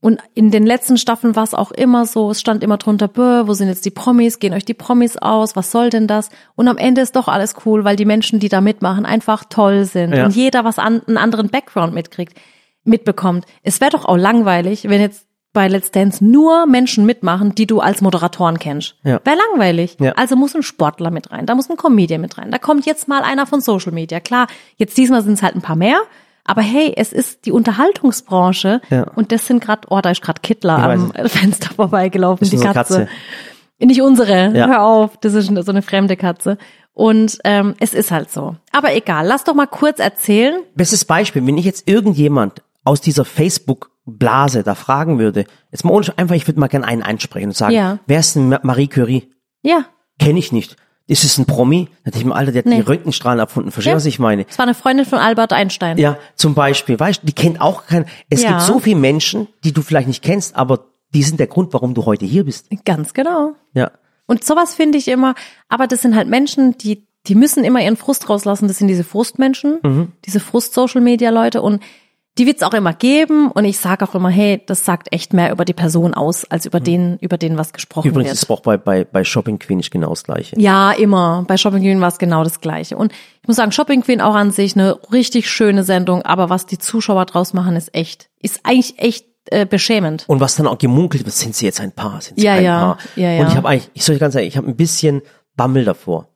Und in den letzten Staffeln war es auch immer so, es stand immer drunter, wo sind jetzt die Promis, gehen euch die Promis aus, was soll denn das? Und am Ende ist doch alles cool, weil die Menschen, die da mitmachen, einfach toll sind Ja. und jeder was an, einen anderen Background mitkriegt, mitbekommt. Es wäre doch auch langweilig, wenn jetzt bei Let's Dance nur Menschen mitmachen, die du als Moderatoren kennst. Ja. Wäre langweilig. Ja. Also muss ein Sportler mit rein, da muss ein Comedian mit rein, da kommt jetzt mal einer von Social Media. Klar, jetzt diesmal sind es halt ein paar mehr, aber hey, es ist die Unterhaltungsbranche Ja. und das sind gerade, oh, da ist gerade Kittler am Fenster [laughs] vorbeigelaufen, ist die Katze. Katze. Nicht unsere, Ja. hör auf, das ist so eine fremde Katze. Und ähm, es ist halt so. Aber egal, lass doch mal kurz erzählen. Bestes Beispiel, wenn ich jetzt irgendjemand aus dieser Facebook-Blase da fragen würde, jetzt mal ohne, einfach, ich würde mal gerne einen einsprechen und sagen, Ja. wer ist denn Ma- Marie Curie? Ja, Kenne ich nicht. Ist es ein Promi? Da dachte ich mir, Alter, der hat Nee. die Röntgenstrahlen erfunden. Verstehst du, Ja. was ich meine? es war eine Freundin von Albert Einstein. Ja, zum Beispiel, weißt du, die kennt auch kein, es Ja. gibt so viele Menschen, die du vielleicht nicht kennst, aber die sind der Grund, warum du heute hier bist. Ganz genau. Ja. Und sowas finde ich immer, aber das sind halt Menschen, die, die müssen immer ihren Frust rauslassen. Das sind diese Frustmenschen, Mhm. diese Frust-Social-Media-Leute und die wird's auch immer geben und ich sage auch immer, hey, das sagt echt mehr über die Person aus, als über den, über den, was gesprochen. Übrigens wird. ist es auch bei, bei, bei Shopping Queen nicht genau das Gleiche. Ja, immer. Bei Shopping Queen war es genau das Gleiche. Und ich muss sagen, Shopping Queen auch an sich eine richtig schöne Sendung, aber was die Zuschauer draus machen, ist echt, ist eigentlich echt äh, beschämend. Und was dann auch gemunkelt wird, sind sie jetzt ein Paar, sind sie Ja, kein ja, Paar. ja, ja. Und ich habe eigentlich, ich soll ganz ehrlich, ich habe ein bisschen Bammel davor.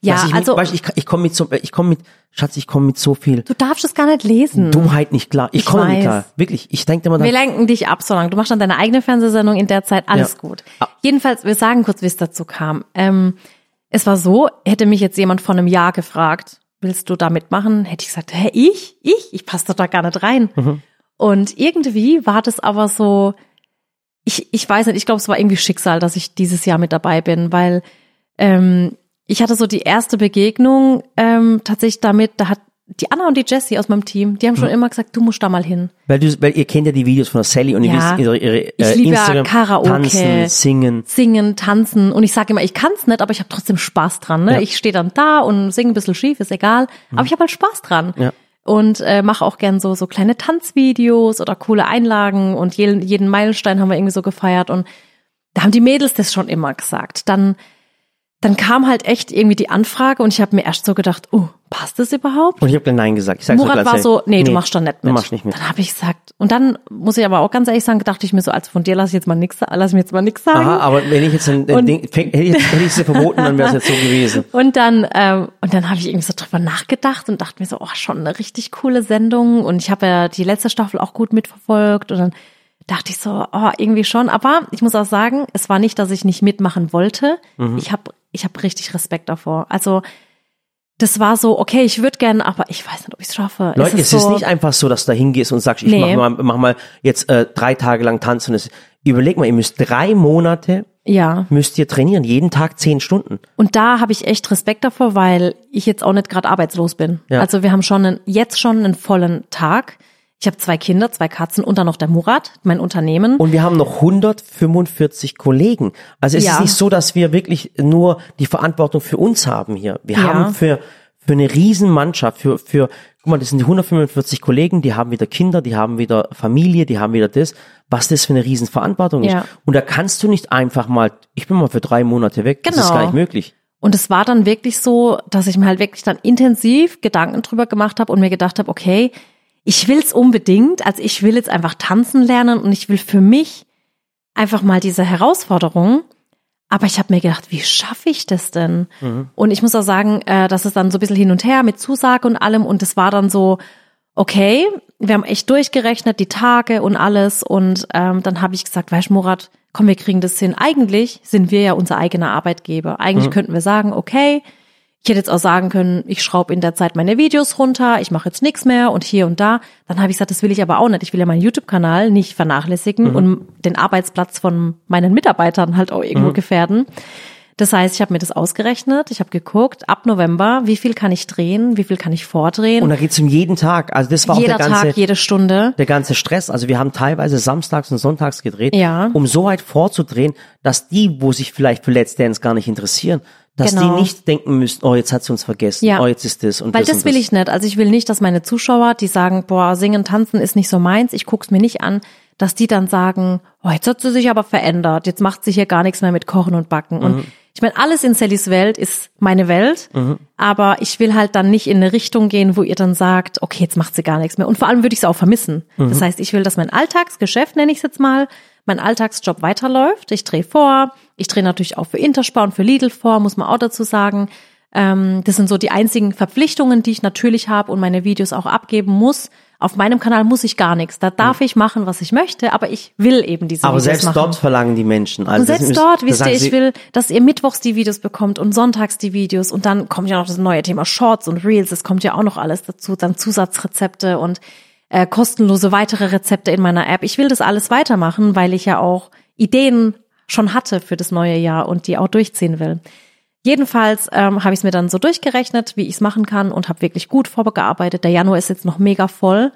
Ja, Dass ich, also weißt, ich, ich komme mit so, ich komme mit, Schatz, ich komme mit so viel du darfst es gar nicht lesen. Dummheit nicht klar. Ich, Ich komme nicht klar. Wirklich. Ich denke immer Wir dann, lenken dich ab, solange du machst dann deine eigene Fernsehsendung in der Zeit, alles Ja. gut. Ah. Jedenfalls, wir sagen kurz, wie es dazu kam. Ähm, es war so, hätte mich jetzt jemand vor einem Jahr gefragt, willst du da mitmachen? Hätte ich gesagt, hä, ich? Ich? Ich passe doch da gar nicht rein. Mhm. Und irgendwie war das aber so, ich, ich weiß nicht, ich glaube, es war irgendwie Schicksal, dass ich dieses Jahr mit dabei bin, weil ähm, ich hatte so die erste Begegnung ähm, tatsächlich damit, da hat die Anna und die Jessie aus meinem Team, die haben Mhm. schon immer gesagt, du musst da mal hin. Weil, du, weil ihr kennt ja die Videos von der Sally und ihr Ja. wisst ihre, ihre Ich äh, liebe ja Instagram, Karaoke. tanzen, singen. Singen, tanzen und ich sage immer, ich kann's nicht, aber ich habe trotzdem Spaß dran. Ne? Ja. Mhm. Ich stehe dann da und singe ein bisschen schief, ist egal, aber ich habe halt Spaß dran. Ja. Und äh, mache auch gern so so kleine Tanzvideos oder coole Einlagen und jeden, jeden Meilenstein haben wir irgendwie so gefeiert und da haben die Mädels das schon immer gesagt. Dann dann kam halt echt irgendwie die Anfrage und ich habe mir erst so gedacht, oh, passt das überhaupt? Und ich habe dann Nein gesagt. Ich sag's dir Murat gleich, war so, nee, du machst da nicht mit. Du machst nicht mit. Dann habe ich gesagt, und dann muss ich aber auch ganz ehrlich sagen, dachte ich mir so, also von dir lass ich jetzt mal nichts, lass mir jetzt mal nichts sagen. Aha, aber wenn ich jetzt ein, ein Ding, hätte ich, hätte ich sie verboten, dann wäre es jetzt so gewesen. [laughs] Und dann, ähm, und dann habe ich irgendwie so drüber nachgedacht und dachte mir so, oh, schon eine richtig coole Sendung. Und ich habe ja die letzte Staffel auch gut mitverfolgt. Und dann dachte ich so, oh, irgendwie schon. Aber ich muss auch sagen, es war nicht, dass ich nicht mitmachen wollte. Mhm. Ich habe ich hab richtig Respekt davor. Also das war so, okay, ich würde gerne, aber ich weiß nicht, ob ich es schaffe. Leute, es so, ist nicht einfach so, dass du da hingehst und sagst, ich Nee. mach, mal, mach mal jetzt äh, drei Tage lang tanzen. Überleg mal, ihr müsst drei Monate, Ja. müsst ihr trainieren, jeden Tag zehn Stunden. Und da habe ich echt Respekt davor, weil ich jetzt auch nicht gerade arbeitslos bin. Ja. Also wir haben schon einen, jetzt schon einen vollen Tag. Ich habe zwei Kinder, zwei Katzen und dann noch der Murat, mein Unternehmen. Und wir haben noch 145 Kollegen. Also es Ja. ist nicht so, dass wir wirklich nur die Verantwortung für uns haben hier. Wir Ja. haben für, für eine Riesenmannschaft, für, für, guck mal, das sind die 145 Kollegen, die haben wieder Kinder, die haben wieder Familie, die haben wieder das. Was das für eine Riesenverantwortung Ja. ist. Und da kannst du nicht einfach mal, ich bin mal für drei Monate weg. Das ist Genau. gar nicht möglich. Und es war dann wirklich so, dass ich mir halt wirklich dann intensiv Gedanken drüber gemacht habe und mir gedacht habe, okay, ich will's unbedingt, also ich will jetzt einfach tanzen lernen und ich will für mich einfach mal diese Herausforderung. Aber ich habe mir gedacht, wie schaffe ich das denn? Und ich muss auch sagen, äh, dass es dann so ein bisschen hin und her mit Zusage und allem und es war dann so, okay, wir haben echt durchgerechnet, die Tage und alles. Und ähm, dann habe ich gesagt, weißt du, Murat, komm, wir kriegen das hin. Eigentlich sind wir ja unser eigener Arbeitgeber. Eigentlich könnten wir sagen, okay, ich hätte jetzt auch sagen können, ich schraube in der Zeit meine Videos runter, ich mache jetzt nichts mehr und hier und da. Dann habe ich gesagt, das will ich aber auch nicht. Ich will ja meinen YouTube-Kanal nicht vernachlässigen und den Arbeitsplatz von meinen Mitarbeitern halt auch irgendwo gefährden. Das heißt, ich habe mir das ausgerechnet, ich habe geguckt, ab November, wie viel kann ich drehen, wie viel kann ich vordrehen. Und da geht's um jeden Tag. Also das war auch Jeder der ganze, Tag, jede Stunde. der ganze Stress. Also wir haben teilweise samstags und sonntags gedreht, Ja. um so weit vorzudrehen, dass die, wo sich vielleicht für Let's Dance gar nicht interessieren, dass Genau. die nicht denken müssen, oh, jetzt hat sie uns vergessen, Ja. oh, jetzt ist das und Weil das das und will das. ich nicht. Also ich will nicht, dass meine Zuschauer, die sagen, boah, singen, tanzen ist nicht so meins, ich guck's mir nicht an, dass die dann sagen, oh, jetzt hat sie sich aber verändert, jetzt macht sie hier gar nichts mehr mit Kochen und Backen. Mhm. Und ich meine, alles in Sallys Welt ist meine Welt, Mhm. aber ich will halt dann nicht in eine Richtung gehen, wo ihr dann sagt, okay, jetzt macht sie gar nichts mehr. Und vor allem würde ich es auch vermissen. Mhm. Das heißt, ich will, dass mein Alltagsgeschäft, nenne ich es jetzt mal, mein Alltagsjob weiterläuft. Ich drehe vor, ich drehe natürlich auch für Interspar und für Lidl vor, muss man auch dazu sagen. Ähm, das sind so die einzigen Verpflichtungen, die ich natürlich habe und meine Videos auch abgeben muss. Auf meinem Kanal muss ich gar nichts. Da darf ich machen, was ich möchte, aber ich will eben diese Aber Videos selbst machen. dort verlangen die Menschen. Also Und das selbst ist- dort, wisst ihr, ich will, dass ihr mittwochs die Videos bekommt und sonntags die Videos und dann kommt ja noch das neue Thema Shorts und Reels, es kommt ja auch noch alles dazu, dann Zusatzrezepte und äh, kostenlose weitere Rezepte in meiner App. Ich will das alles weitermachen, weil ich ja auch Ideen schon hatte für das neue Jahr und die auch durchziehen will. Jedenfalls ähm, habe ich es mir dann so durchgerechnet, wie ich es machen kann und habe wirklich gut vorgearbeitet. Der Januar ist jetzt noch mega voll.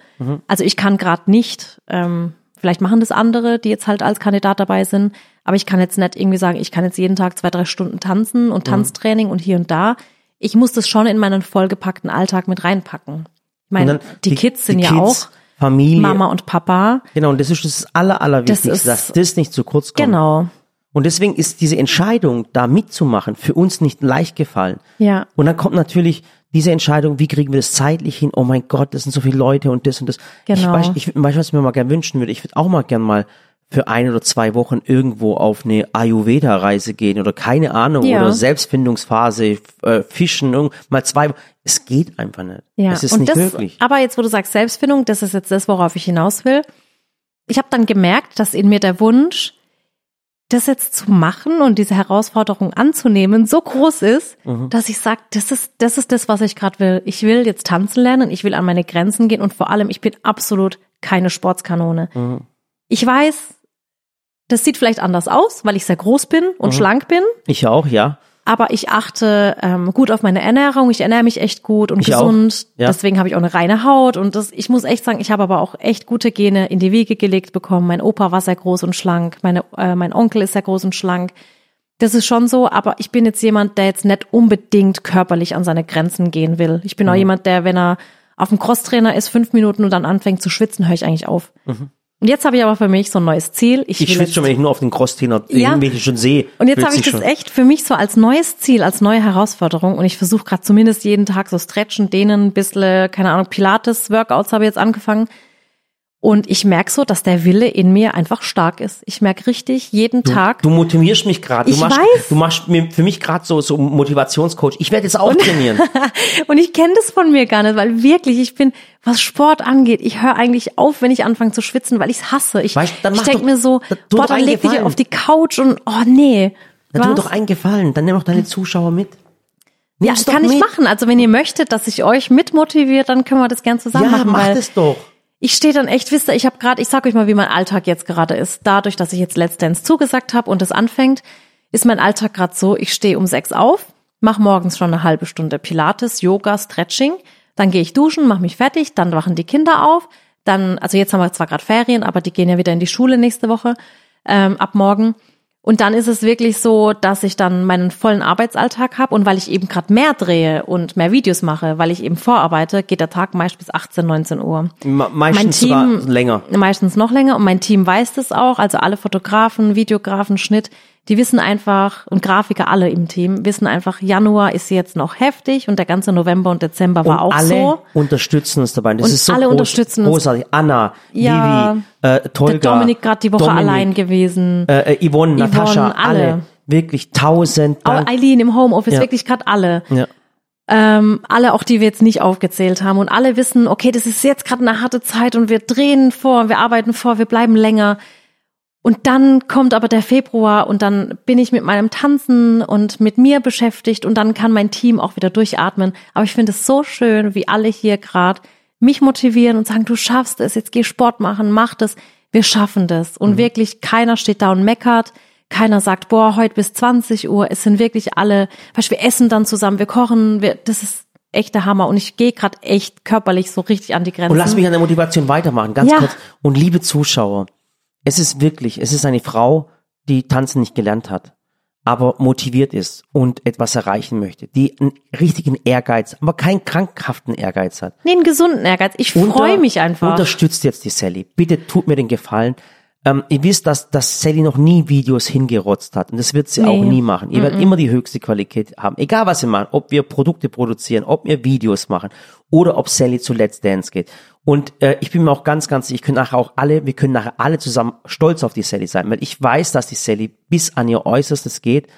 Also ich kann gerade nicht, ähm, vielleicht machen das andere, die jetzt halt als Kandidat dabei sind, aber ich kann jetzt nicht irgendwie sagen, ich kann jetzt jeden Tag zwei, drei Stunden tanzen und Tanztraining und hier und da. Ich muss das schon in meinen vollgepackten Alltag mit reinpacken. Ich meine, dann die, Kids sind die ja Kids, auch Familie. Mama und Papa. Genau, und das ist das Aller, Allerwichtigste, Das ist- dass das nicht zu kurz kommt. Genau. Und deswegen ist diese Entscheidung, da mitzumachen, für uns nicht leicht gefallen. Ja. Und dann kommt natürlich diese Entscheidung, wie kriegen wir das zeitlich hin? Oh mein Gott, das sind so viele Leute und das und das. Ich Genau. weiß, ich, weiß, was ich mir mal gerne wünschen würde. Ich würde auch mal gern mal für ein oder zwei Wochen irgendwo auf eine Ayurveda-Reise gehen oder keine Ahnung Ja. oder Selbstfindungsphase, äh, Fischen, mal zwei. Es geht einfach nicht. Ja, Es ist und nicht das, möglich. Aber jetzt, wo du sagst Selbstfindung, das ist jetzt das, worauf ich hinaus will. Ich habe dann gemerkt, dass in mir der Wunsch, das jetzt zu machen und diese Herausforderung anzunehmen, so groß ist, Mhm. dass ich sage, das ist, das ist das, was ich gerade will. Ich will jetzt tanzen lernen, ich will an meine Grenzen gehen und vor allem, ich bin absolut keine Sportskanone. Mhm. Ich weiß, das sieht vielleicht anders aus, weil ich sehr groß bin und schlank bin. Ich auch, ja. aber ich achte ähm, gut auf meine Ernährung. Ich ernähre mich echt gut und Ich gesund. Ja. Deswegen habe ich auch eine reine Haut. Und das, ich muss echt sagen, ich habe aber auch echt gute Gene in die Wiege gelegt bekommen. Mein Opa war sehr groß und schlank. Meine, äh, mein Onkel ist sehr groß und schlank. Das ist schon so, aber ich bin jetzt jemand, der jetzt nicht unbedingt körperlich an seine Grenzen gehen will. Ich bin Mhm. auch jemand, der, wenn er auf dem Crosstrainer ist, fünf Minuten und dann anfängt zu schwitzen, höre ich eigentlich auf. Und jetzt habe ich aber für mich so ein neues Ziel. Ich. Ich schwitze schon, wenn ich nur auf den Crosstrainer Ja. irgendwelche schon sehe. und jetzt habe ich das schon. echt für mich so als neues Ziel, als neue Herausforderung. Und ich versuche gerade zumindest jeden Tag so stretchen, dehnen, ein bisschen, keine Ahnung, Pilates-Workouts habe ich jetzt angefangen. Und ich merke so, dass der Wille in mir einfach stark ist. Ich merke richtig jeden Tag. Du motivierst mich gerade. Du Ich machst, weiß. du machst mir für mich gerade so so Motivationscoach. Ich werde jetzt auch trainieren. [laughs] Und ich kenne das von mir gar nicht, weil wirklich, ich bin, was Sport angeht, ich höre eigentlich auf, wenn ich anfange zu schwitzen, weil ich es hasse. Ich, Weißt, ich denke mir so, tu boah, dann leg dich auf die Couch und oh nee. Dann tu mir doch einen Gefallen. Dann nimm doch deine Zuschauer mit. Ja, Nimm's doch kann ich mit. machen. Also wenn ihr möchtet, dass ich euch mitmotiviert, dann können wir das gern zusammen Ja, machen. mach weil das doch. Ich stehe dann echt, wisst ihr, ich habe gerade, ich sag euch mal, wie mein Alltag jetzt gerade ist. Dadurch, dass ich jetzt Let's Dance zugesagt habe und es anfängt, ist mein Alltag gerade so, ich stehe um sechs auf, mache morgens schon eine halbe Stunde Pilates, Yoga, Stretching, dann gehe ich duschen, mache mich fertig, dann wachen die Kinder auf, dann, also jetzt haben wir zwar gerade Ferien, aber die gehen ja wieder in die Schule nächste Woche, ähm, ab morgen. Und dann ist es wirklich so, dass ich dann meinen vollen Arbeitsalltag habe und weil ich eben gerade mehr drehe und mehr Videos mache, weil ich eben vorarbeite, geht der Tag meist bis 18, 19 Uhr. Me- Meistens Team- länger. Meistens noch länger und mein Team weiß das auch. Also alle Fotografen, Videografen, Schnitt, die wissen einfach und Grafiker alle im Team wissen einfach, Januar ist jetzt noch heftig und der ganze November und Dezember war und auch alle so. unterstützen uns dabei. Das Und ist so alle groß, unterstützen uns. großartig. Anna, Ja. Vivi, äh, Tolga, Der Dominik gerade die Woche Dominik, allein gewesen. Äh, äh, Yvonne, Natascha, alle. alle. Wirklich tausend Dank. Eileen im Homeoffice, Ja. wirklich gerade alle. Ja. Ähm, alle, auch die wir jetzt nicht aufgezählt haben. Und alle wissen, okay, das ist jetzt gerade eine harte Zeit und wir drehen vor, wir arbeiten vor, wir bleiben länger. Und dann kommt aber der Februar und dann bin ich mit meinem Tanzen und mit mir beschäftigt und dann kann mein Team auch wieder durchatmen. Aber ich finde es so schön, wie alle hier gerade mich motivieren und sagen, du schaffst es, jetzt geh Sport machen, mach das, wir schaffen das. Und wirklich keiner steht da und meckert. Keiner sagt, boah, heute bis 20 Uhr. Es sind wirklich alle, weißt, du, wir essen dann zusammen, wir kochen, wir, das ist echt der Hammer. Und ich gehe gerade echt körperlich so richtig an die Grenzen. Und lass mich an der Motivation weitermachen, ganz Ja. kurz. Und liebe Zuschauer, es ist wirklich, es ist eine Frau, die tanzen nicht gelernt hat, aber motiviert ist und etwas erreichen möchte, die einen richtigen Ehrgeiz, aber keinen krankhaften Ehrgeiz hat. Nee, einen gesunden Ehrgeiz. Ich freue mich einfach. Unterstützt jetzt die Sally. Bitte tut mir den Gefallen. Ähm, ihr wisst, dass, dass Sally noch nie Videos hingerotzt hat. Und das wird sie Nee. auch nie machen. Ihr werdet immer die höchste Qualität haben. Egal was wir machen. Ob wir Produkte produzieren, ob wir Videos machen oder ob Sally zu Let's Dance geht. Und äh, ich bin mir auch ganz, ganz sicher, ich können nachher auch alle, wir können nachher alle zusammen stolz auf die Sally sein. Weil ich weiß, dass die Sally bis an ihr Äußerstes geht.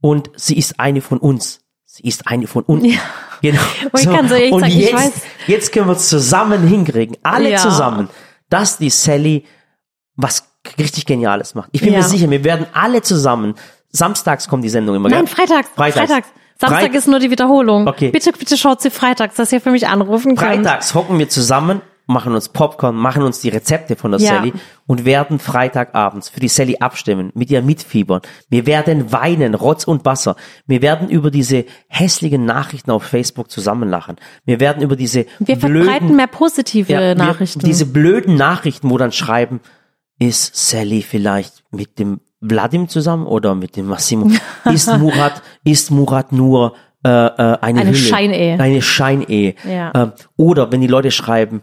Und sie ist eine von uns. Sie ist eine von uns. Ja. [laughs] Genau. [laughs] Und so ehrlich und sagen, jetzt, jetzt können wir es zusammen hinkriegen. Alle Ja. zusammen dass die Sally was richtig Geniales macht. Ich bin Ja. mir sicher, wir werden alle zusammen, samstags kommt die Sendung immer, Nein, gell? freitags. Freitags. Samstag Freit- ist nur die Wiederholung. Okay. Bitte, bitte schaut sie freitags, dass ihr für mich anrufen könnt. Freitags hocken wir zusammen, machen uns Popcorn, machen uns die Rezepte von der Ja. Sally und werden Freitagabends für die Sally abstimmen, mit ihr mitfiebern. Wir werden weinen, Rotz und Wasser. Wir werden über diese hässlichen Nachrichten auf Facebook zusammenlachen. Wir werden über diese Wir blöden verbreiten mehr positive Ja, wir- Nachrichten. Diese blöden Nachrichten, wo dann schreiben, ist Sally vielleicht mit dem Vladim zusammen oder mit dem Massimo? [laughs] Ist Murat, ist Murat nur äh, äh, eine, Eine Hülle? Scheinehe. Eine Scheinehe. Ja. Ähm, oder wenn die Leute schreiben,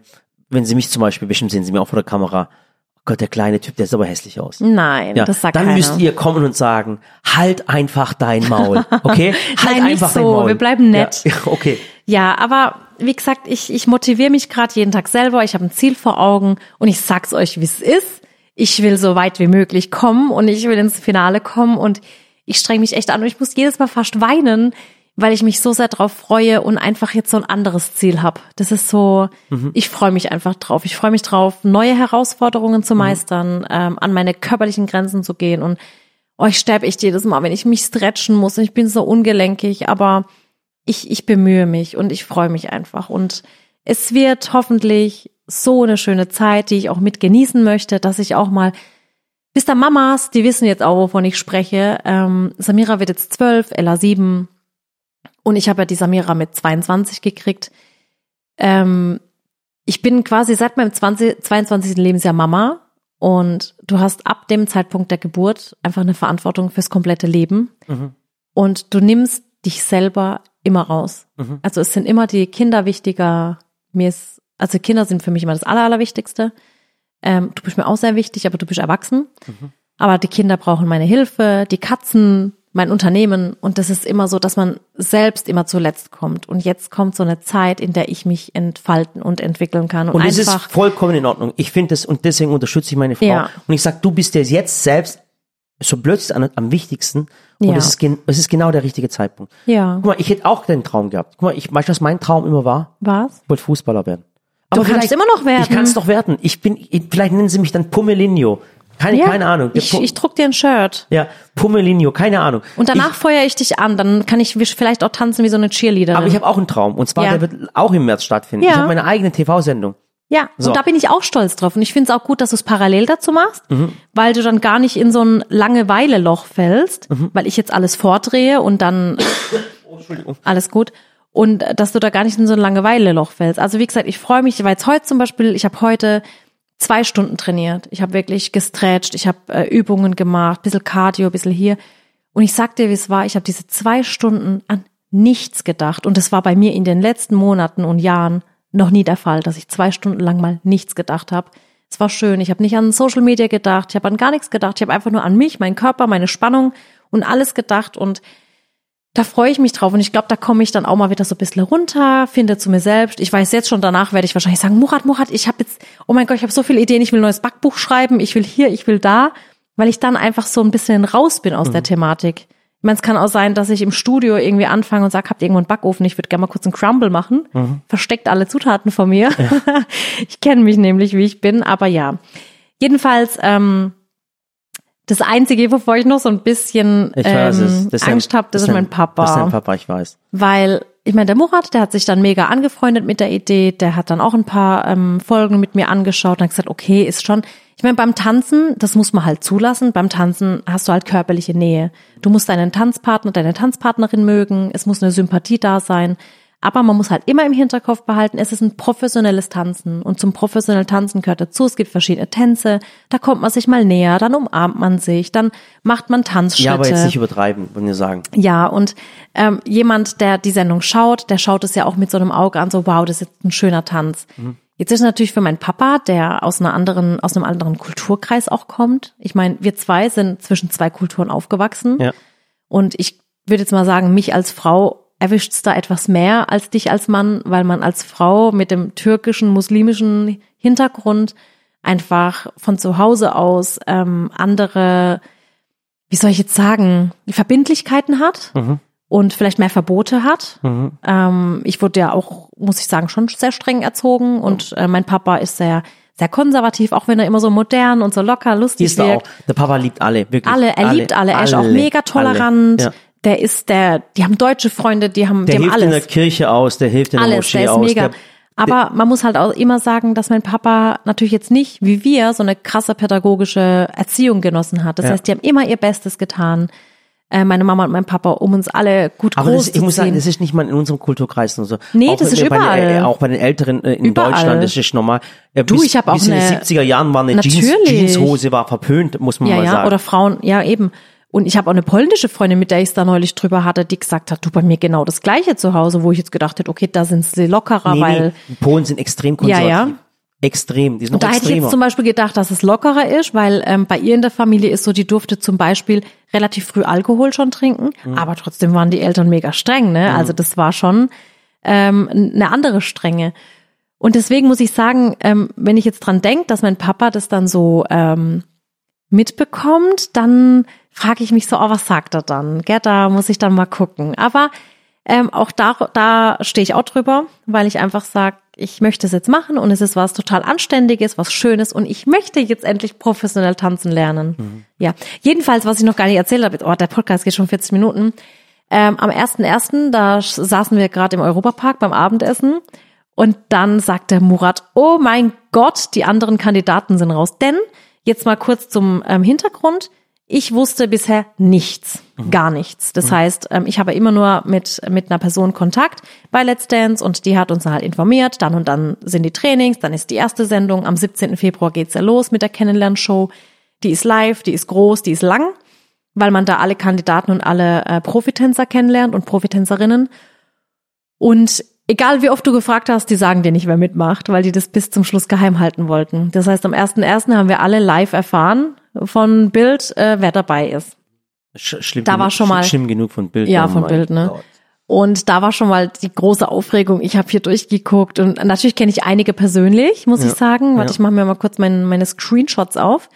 wenn sie mich zum Beispiel, bestimmt sehen sie mir auch vor der Kamera, oh Gott, der kleine Typ, der sieht aber hässlich aus. Nein, Ja, das sagt dann keiner. müsst ihr kommen und sagen, halt einfach dein Maul, okay? [laughs] Halt Nein, nicht einfach dein so, Maul. wir bleiben nett. Ja, [laughs] okay. Ja, aber wie gesagt, ich, ich motiviere mich gerade jeden Tag selber. Ich habe ein Ziel vor Augen und ich sag's euch, wie es ist. Ich will so weit wie möglich kommen und ich will ins Finale kommen und ich streng mich echt an und ich muss jedes Mal fast weinen, weil ich mich so sehr drauf freue und einfach jetzt so ein anderes Ziel habe. Das ist so, ich freue mich einfach drauf. Ich freue mich drauf, neue Herausforderungen zu meistern, ähm, an meine körperlichen Grenzen zu gehen und oh, ich sterbe echt jedes Mal, wenn ich mich stretchen muss und ich bin so ungelenkig, aber ich, ich bemühe mich und ich freue mich einfach. Und es wird hoffentlich so eine schöne Zeit, die ich auch mit genießen möchte, dass ich auch mal Bis da Mamas, die wissen jetzt auch, wovon ich spreche. Ähm, Samira wird jetzt zwölf, Ella sieben. Und ich habe ja die Samira mit 22 gekriegt. Ähm, ich bin quasi seit meinem 20, 22. Lebensjahr Mama. Und du hast ab dem Zeitpunkt der Geburt einfach eine Verantwortung fürs komplette Leben. Mhm. Und du nimmst dich selber immer raus. Mhm. Also es sind immer die Kinder wichtiger. Mir ist, also Kinder sind für mich immer das Aller, Allerwichtigste. Ähm, du bist mir auch sehr wichtig, aber du bist erwachsen. Mhm. Aber die Kinder brauchen meine Hilfe, die Katzen, mein Unternehmen. Und das ist immer so, dass man selbst immer zuletzt kommt. Und jetzt kommt so eine Zeit, in der ich mich entfalten und entwickeln kann. Und, Und es ist vollkommen in Ordnung. Ich finde das und deswegen unterstütze ich meine Frau. Ja. Und ich sag, du bist dir jetzt selbst so plötzlich am, am wichtigsten. Und Ja. es ist, es ist genau der richtige Zeitpunkt. ja, Guck mal, ich hätte auch den Traum gehabt. Guck mal, ich, weißt du, was mein Traum immer war? was? Ich wollte Fußballer werden. Du kannst immer noch werden. Ich kann es doch werden. Ich bin, ich, vielleicht nennen sie mich dann Pummelinho. Keine, Ja, keine Ahnung. Ich, ich druck dir ein Shirt. ja, Pummelinho, keine Ahnung. Und danach feuere ich dich an. Dann kann ich vielleicht auch tanzen wie so eine Cheerleaderin. Aber ich habe auch einen Traum. Und zwar, Ja. der wird auch im März stattfinden. Ja. Ich habe meine eigene TV-Sendung. Ja, So. und da bin ich auch stolz drauf. Und ich finde es auch gut, dass du es parallel dazu machst, Mhm. weil du dann gar nicht in so ein Langeweile-Loch fällst, Mhm. weil ich jetzt alles vordrehe und dann [coughs] Oh, alles gut. Und äh, dass du da gar nicht in so ein Langeweile-Loch fällst. Also wie gesagt, ich freue mich, weil jetzt heute zum Beispiel, ich habe heute zwei Stunden trainiert. Ich habe wirklich gestretcht, ich habe äh, Übungen gemacht, bisschen Cardio, bisschen hier. Und ich sag dir, wie es war, ich habe diese zwei Stunden an nichts gedacht. Und das war bei mir in den letzten Monaten und Jahren noch nie der Fall, dass ich zwei Stunden lang mal nichts gedacht habe. Es war schön. Ich habe nicht an Social Media gedacht, ich habe an gar nichts gedacht. Ich habe einfach nur an mich, meinen Körper, meine Spannung und alles gedacht. Und da freue ich mich drauf und ich glaube, da komme ich dann auch mal wieder so ein bisschen runter, finde zu mir selbst. Ich weiß jetzt schon, danach werde ich wahrscheinlich sagen, Murat, Murat, ich habe jetzt, oh mein Gott, ich habe so viele Ideen, ich will ein neues Backbuch schreiben, ich will hier, ich will da, weil ich dann einfach so ein bisschen raus bin aus der Thematik. Ich meine, es kann auch sein, dass ich im Studio irgendwie anfange und sage, habt ihr irgendwo einen Backofen, ich würde gerne mal kurz einen Crumble machen. Versteckt alle Zutaten von mir. [laughs] ich kenne mich nämlich, wie ich bin, aber ja. Jedenfalls, ähm, das Einzige, wovor ich noch so ein bisschen weiß ähm. Das Angst habe, das, ist mein Papa. Das ist dein Papa, ich weiß. Weil, ich meine, der Murat, der hat sich dann mega angefreundet mit der Idee, der hat dann auch ein paar ähm, Folgen mit mir angeschaut und hat gesagt, okay, ist schon. Ich meine, beim Tanzen, das muss man halt zulassen. Beim Tanzen hast du halt körperliche Nähe. Du musst deinen Tanzpartner, deine Tanzpartnerin mögen. Es muss eine Sympathie da sein. Aber man muss halt immer im Hinterkopf behalten, es ist ein professionelles Tanzen. Und zum professionellen Tanzen gehört dazu, es gibt verschiedene Tänze. Da kommt man sich mal näher, dann umarmt man sich, dann macht man Tanzschritte. Ja, aber jetzt nicht übertreiben, würde ich sagen. Ja, und ähm, jemand, der die Sendung schaut, der schaut es ja auch mit so einem Auge an, so wow, das ist jetzt ein schöner Tanz. Jetzt ist es natürlich für meinen Papa, der aus einer anderen, aus einem anderen Kulturkreis auch kommt. Ich meine, wir zwei sind zwischen zwei Kulturen aufgewachsen. Ja. Und ich würde jetzt mal sagen, mich als Frau erwischt's da etwas mehr als dich als Mann, weil man als Frau mit dem türkischen, muslimischen Hintergrund einfach von zu Hause aus ähm, andere, wie soll ich jetzt sagen, Verbindlichkeiten hat Mhm. und vielleicht mehr Verbote hat. Mhm. Ähm, ich wurde ja auch, muss ich sagen, schon sehr streng erzogen und äh, mein Papa ist sehr sehr konservativ, auch wenn er immer so modern und so locker lustig Siehst du auch, der Papa liebt alle, wirklich. Alle, er liebt alle, er ist auch alle, mega tolerant. alle. Ja. Der ist der, die haben deutsche Freunde, die haben, Der die haben hilft in der alles. Kirche aus, der hilft in der Alles, Moschee der ist aus. mega. Der, Aber man muss halt auch immer sagen, dass mein Papa natürlich jetzt nicht, wie wir, so eine krasse pädagogische Erziehung genossen hat. Das Ja. heißt, die haben immer ihr Bestes getan, äh, meine Mama und mein Papa, um uns alle gut aber das, groß ich muss zu sagen, das ist nicht mal in unserem Kulturkreis und so. Nee, auch das ist den, überall. äh, auch bei den Älteren äh, in Überall. Deutschland, das ist normal. Äh, Du, bis, ich hab auch bis in den eine- 70er Jahren war eine Jeans. Jeanshose war verpönt, muss man ja, mal ja, sagen. oder Frauen, ja eben. Und ich habe auch eine polnische Freundin, mit der ich es da neulich drüber hatte, die gesagt hat, du bei mir genau das Gleiche zu Hause, wo ich jetzt gedacht hätte, okay, da sind sie lockerer, nee, weil nee, Polen sind extrem Ja, konservativ. ja. Extrem, die sind noch da hätte ich extremer. jetzt zum Beispiel gedacht, dass es lockerer ist, weil ähm, bei ihr in der Familie ist so, die durfte zum Beispiel relativ früh Alkohol schon trinken, Mhm. aber trotzdem waren die Eltern mega streng, ne? Also das war schon ähm, eine andere Strenge. Und deswegen muss ich sagen, ähm, wenn ich jetzt dran denke, dass mein Papa das dann so ähm, mitbekommt, dann frage ich mich so, oh, was sagt er dann? Gell, da muss ich dann mal gucken. Aber ähm, auch da, da stehe ich auch drüber, weil ich einfach sage, ich möchte es jetzt machen und es ist was total Anständiges, was Schönes und ich möchte jetzt endlich professionell tanzen lernen. Ja, jedenfalls, was ich noch gar nicht erzählt habe, oh, der Podcast geht schon 40 Minuten. Ähm, am 1.1., da saßen wir gerade im Europapark beim Abendessen und dann sagt der Murat, oh mein Gott, die anderen Kandidaten sind raus, denn Jetzt mal kurz zum ähm, Hintergrund. Ich wusste bisher nichts, gar nichts. Das heißt, ähm, ich habe immer nur mit, mit einer Person Kontakt bei Let's Dance und die hat uns dann halt informiert. Dann und dann sind die Trainings, dann ist die erste Sendung. Am 17. Februar geht's ja los mit der Kennenlernshow. Die ist live, die ist groß, die ist lang, weil man da alle Kandidaten und alle äh, Profitänzer kennenlernt und Profitänzerinnen. Und egal wie oft du gefragt hast, die sagen dir nicht, wer mitmacht, weil die das bis zum Schluss geheim halten wollten. Das heißt, am 1.1. haben wir alle live erfahren von Bild, äh, wer dabei ist. Sch schlimm Da war genug, schon mal- schlimm genug von Bild. Ja, Oh von Bild, ne? Gott. Und da war schon mal die große Aufregung. Ich habe hier durchgeguckt und natürlich kenne ich einige persönlich, muss Ja, ich sagen. Warte, ja. ich mache mir mal kurz mein, meine Screenshots auf,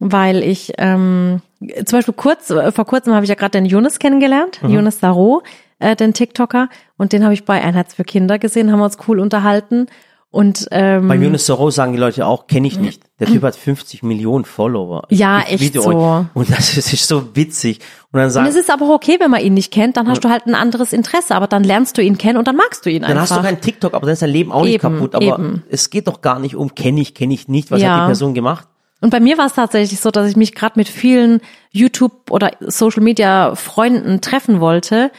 weil ich ähm, zum Beispiel kurz äh, vor kurzem habe ich ja gerade den Jonas kennengelernt, Mhm. Jonas Saro, äh, den TikToker, und den habe ich bei Einheits für Kinder gesehen, haben wir uns cool unterhalten. Und ähm, Bei Yunus Soro sagen die Leute auch, kenne ich nicht. Der Typ hat 50 Millionen Follower. Ja, Ich echt so. euch. Und das ist, ist so witzig. Und dann und sagen, es ist aber auch okay, wenn man ihn nicht kennt, dann hast du halt ein anderes Interesse, aber dann lernst du ihn kennen und dann magst du ihn dann einfach. hast du keinen TikTok, aber dann ist dein Leben auch nicht Eben, kaputt. Aber eben. es geht doch gar nicht um, kenne ich, kenne ich nicht. Was Ja. hat die Person gemacht? Und bei mir war es tatsächlich so, dass ich mich gerade mit vielen YouTube oder Social Media Freunden treffen wollte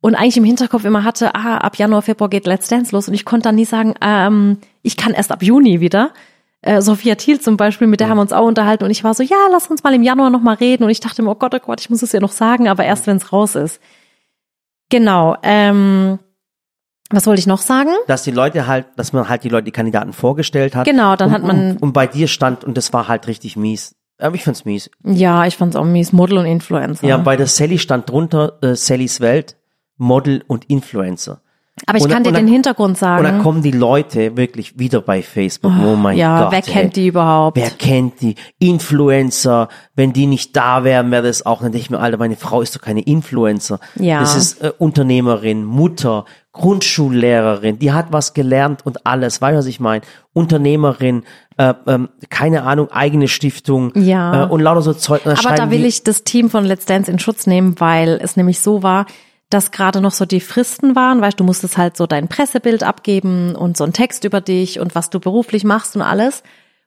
und eigentlich im Hinterkopf immer hatte, ah, ab Januar, Februar geht Let's Dance los und ich konnte dann nie sagen, ähm, ich kann erst ab Juni wieder. Äh, Sophia Thiel zum Beispiel, mit der haben wir uns auch unterhalten und ich war so, ja, lass uns mal im Januar nochmal reden und ich dachte mir, oh Gott, oh Gott, ich muss es ihr noch sagen, aber erst wenn es raus ist. Genau. Ähm, was wollte ich noch sagen? Dass die Leute halt, dass man halt die Leute, die Kandidaten vorgestellt hat. Genau, dann und, hat man- Und, und bei dir stand, und das war halt richtig mies. Aber ich find's mies. Ja, ich fand's auch mies, Model und Influencer. Ja, bei der Sally stand drunter, äh, Sallys Welt, Model und Influencer. aber ich und- kann dir den Hintergrund sagen. Und dann kommen die Leute wirklich wieder bei Facebook. Oh, mein ja, Gott. wer ey. kennt die überhaupt? Wer kennt die? Influencer. Wenn die nicht da wären, wäre das auch, dann denke ich mir, Alter, meine Frau ist doch keine Influencer. Ja. Das ist äh, Unternehmerin, Mutter, Grundschullehrerin, die hat was gelernt und alles, weißt du, was ich meine? Unternehmerin, äh, ähm, keine Ahnung, eigene Stiftung Ja. äh, und lauter so Zeug. Aber da will ich das Team von Let's Dance in Schutz nehmen, weil es nämlich so war, dass gerade noch so die Fristen waren, weißt du, musstest halt so dein Pressebild abgeben und so einen Text über dich und was du beruflich machst und alles.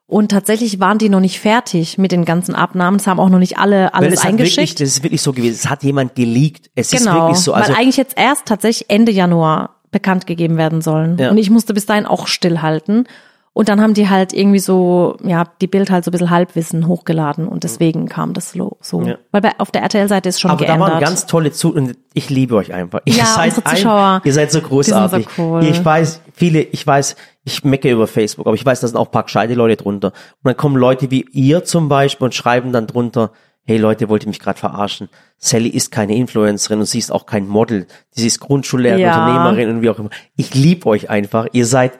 Und tatsächlich waren die noch nicht fertig mit den ganzen Abnahmen. Es haben auch noch nicht alle alles es hat wirklich, eingeschickt. das ist wirklich so gewesen. Es hat jemand geleakt. Es ist Genau, wirklich so. Also weil eigentlich jetzt erst tatsächlich Ende Januar bekannt gegeben werden sollen. Ja. Und ich musste bis dahin auch stillhalten. Und dann haben die halt irgendwie so, ja, die Bild halt so ein bisschen Halbwissen hochgeladen und deswegen kam das so. so. Ja. Weil bei, auf der RTL-Seite ist schon Aber geändert. da waren ganz tolle zu und ich liebe euch einfach. Ihr Ja, seid Zuschauer, ihr seid so großartig. so cool. Ich weiß, viele, ich weiß, ich mecke über Facebook, aber ich weiß, da sind auch ein paar gescheite Leute drunter. Und dann kommen Leute wie ihr zum Beispiel und schreiben dann drunter, hey Leute, wollt ihr mich gerade verarschen? Sally ist keine Influencerin und sie ist auch kein Model. Sie ist Grundschullehrerin, Ja. Unternehmerin und wie auch immer. Ich liebe euch einfach. Ihr seid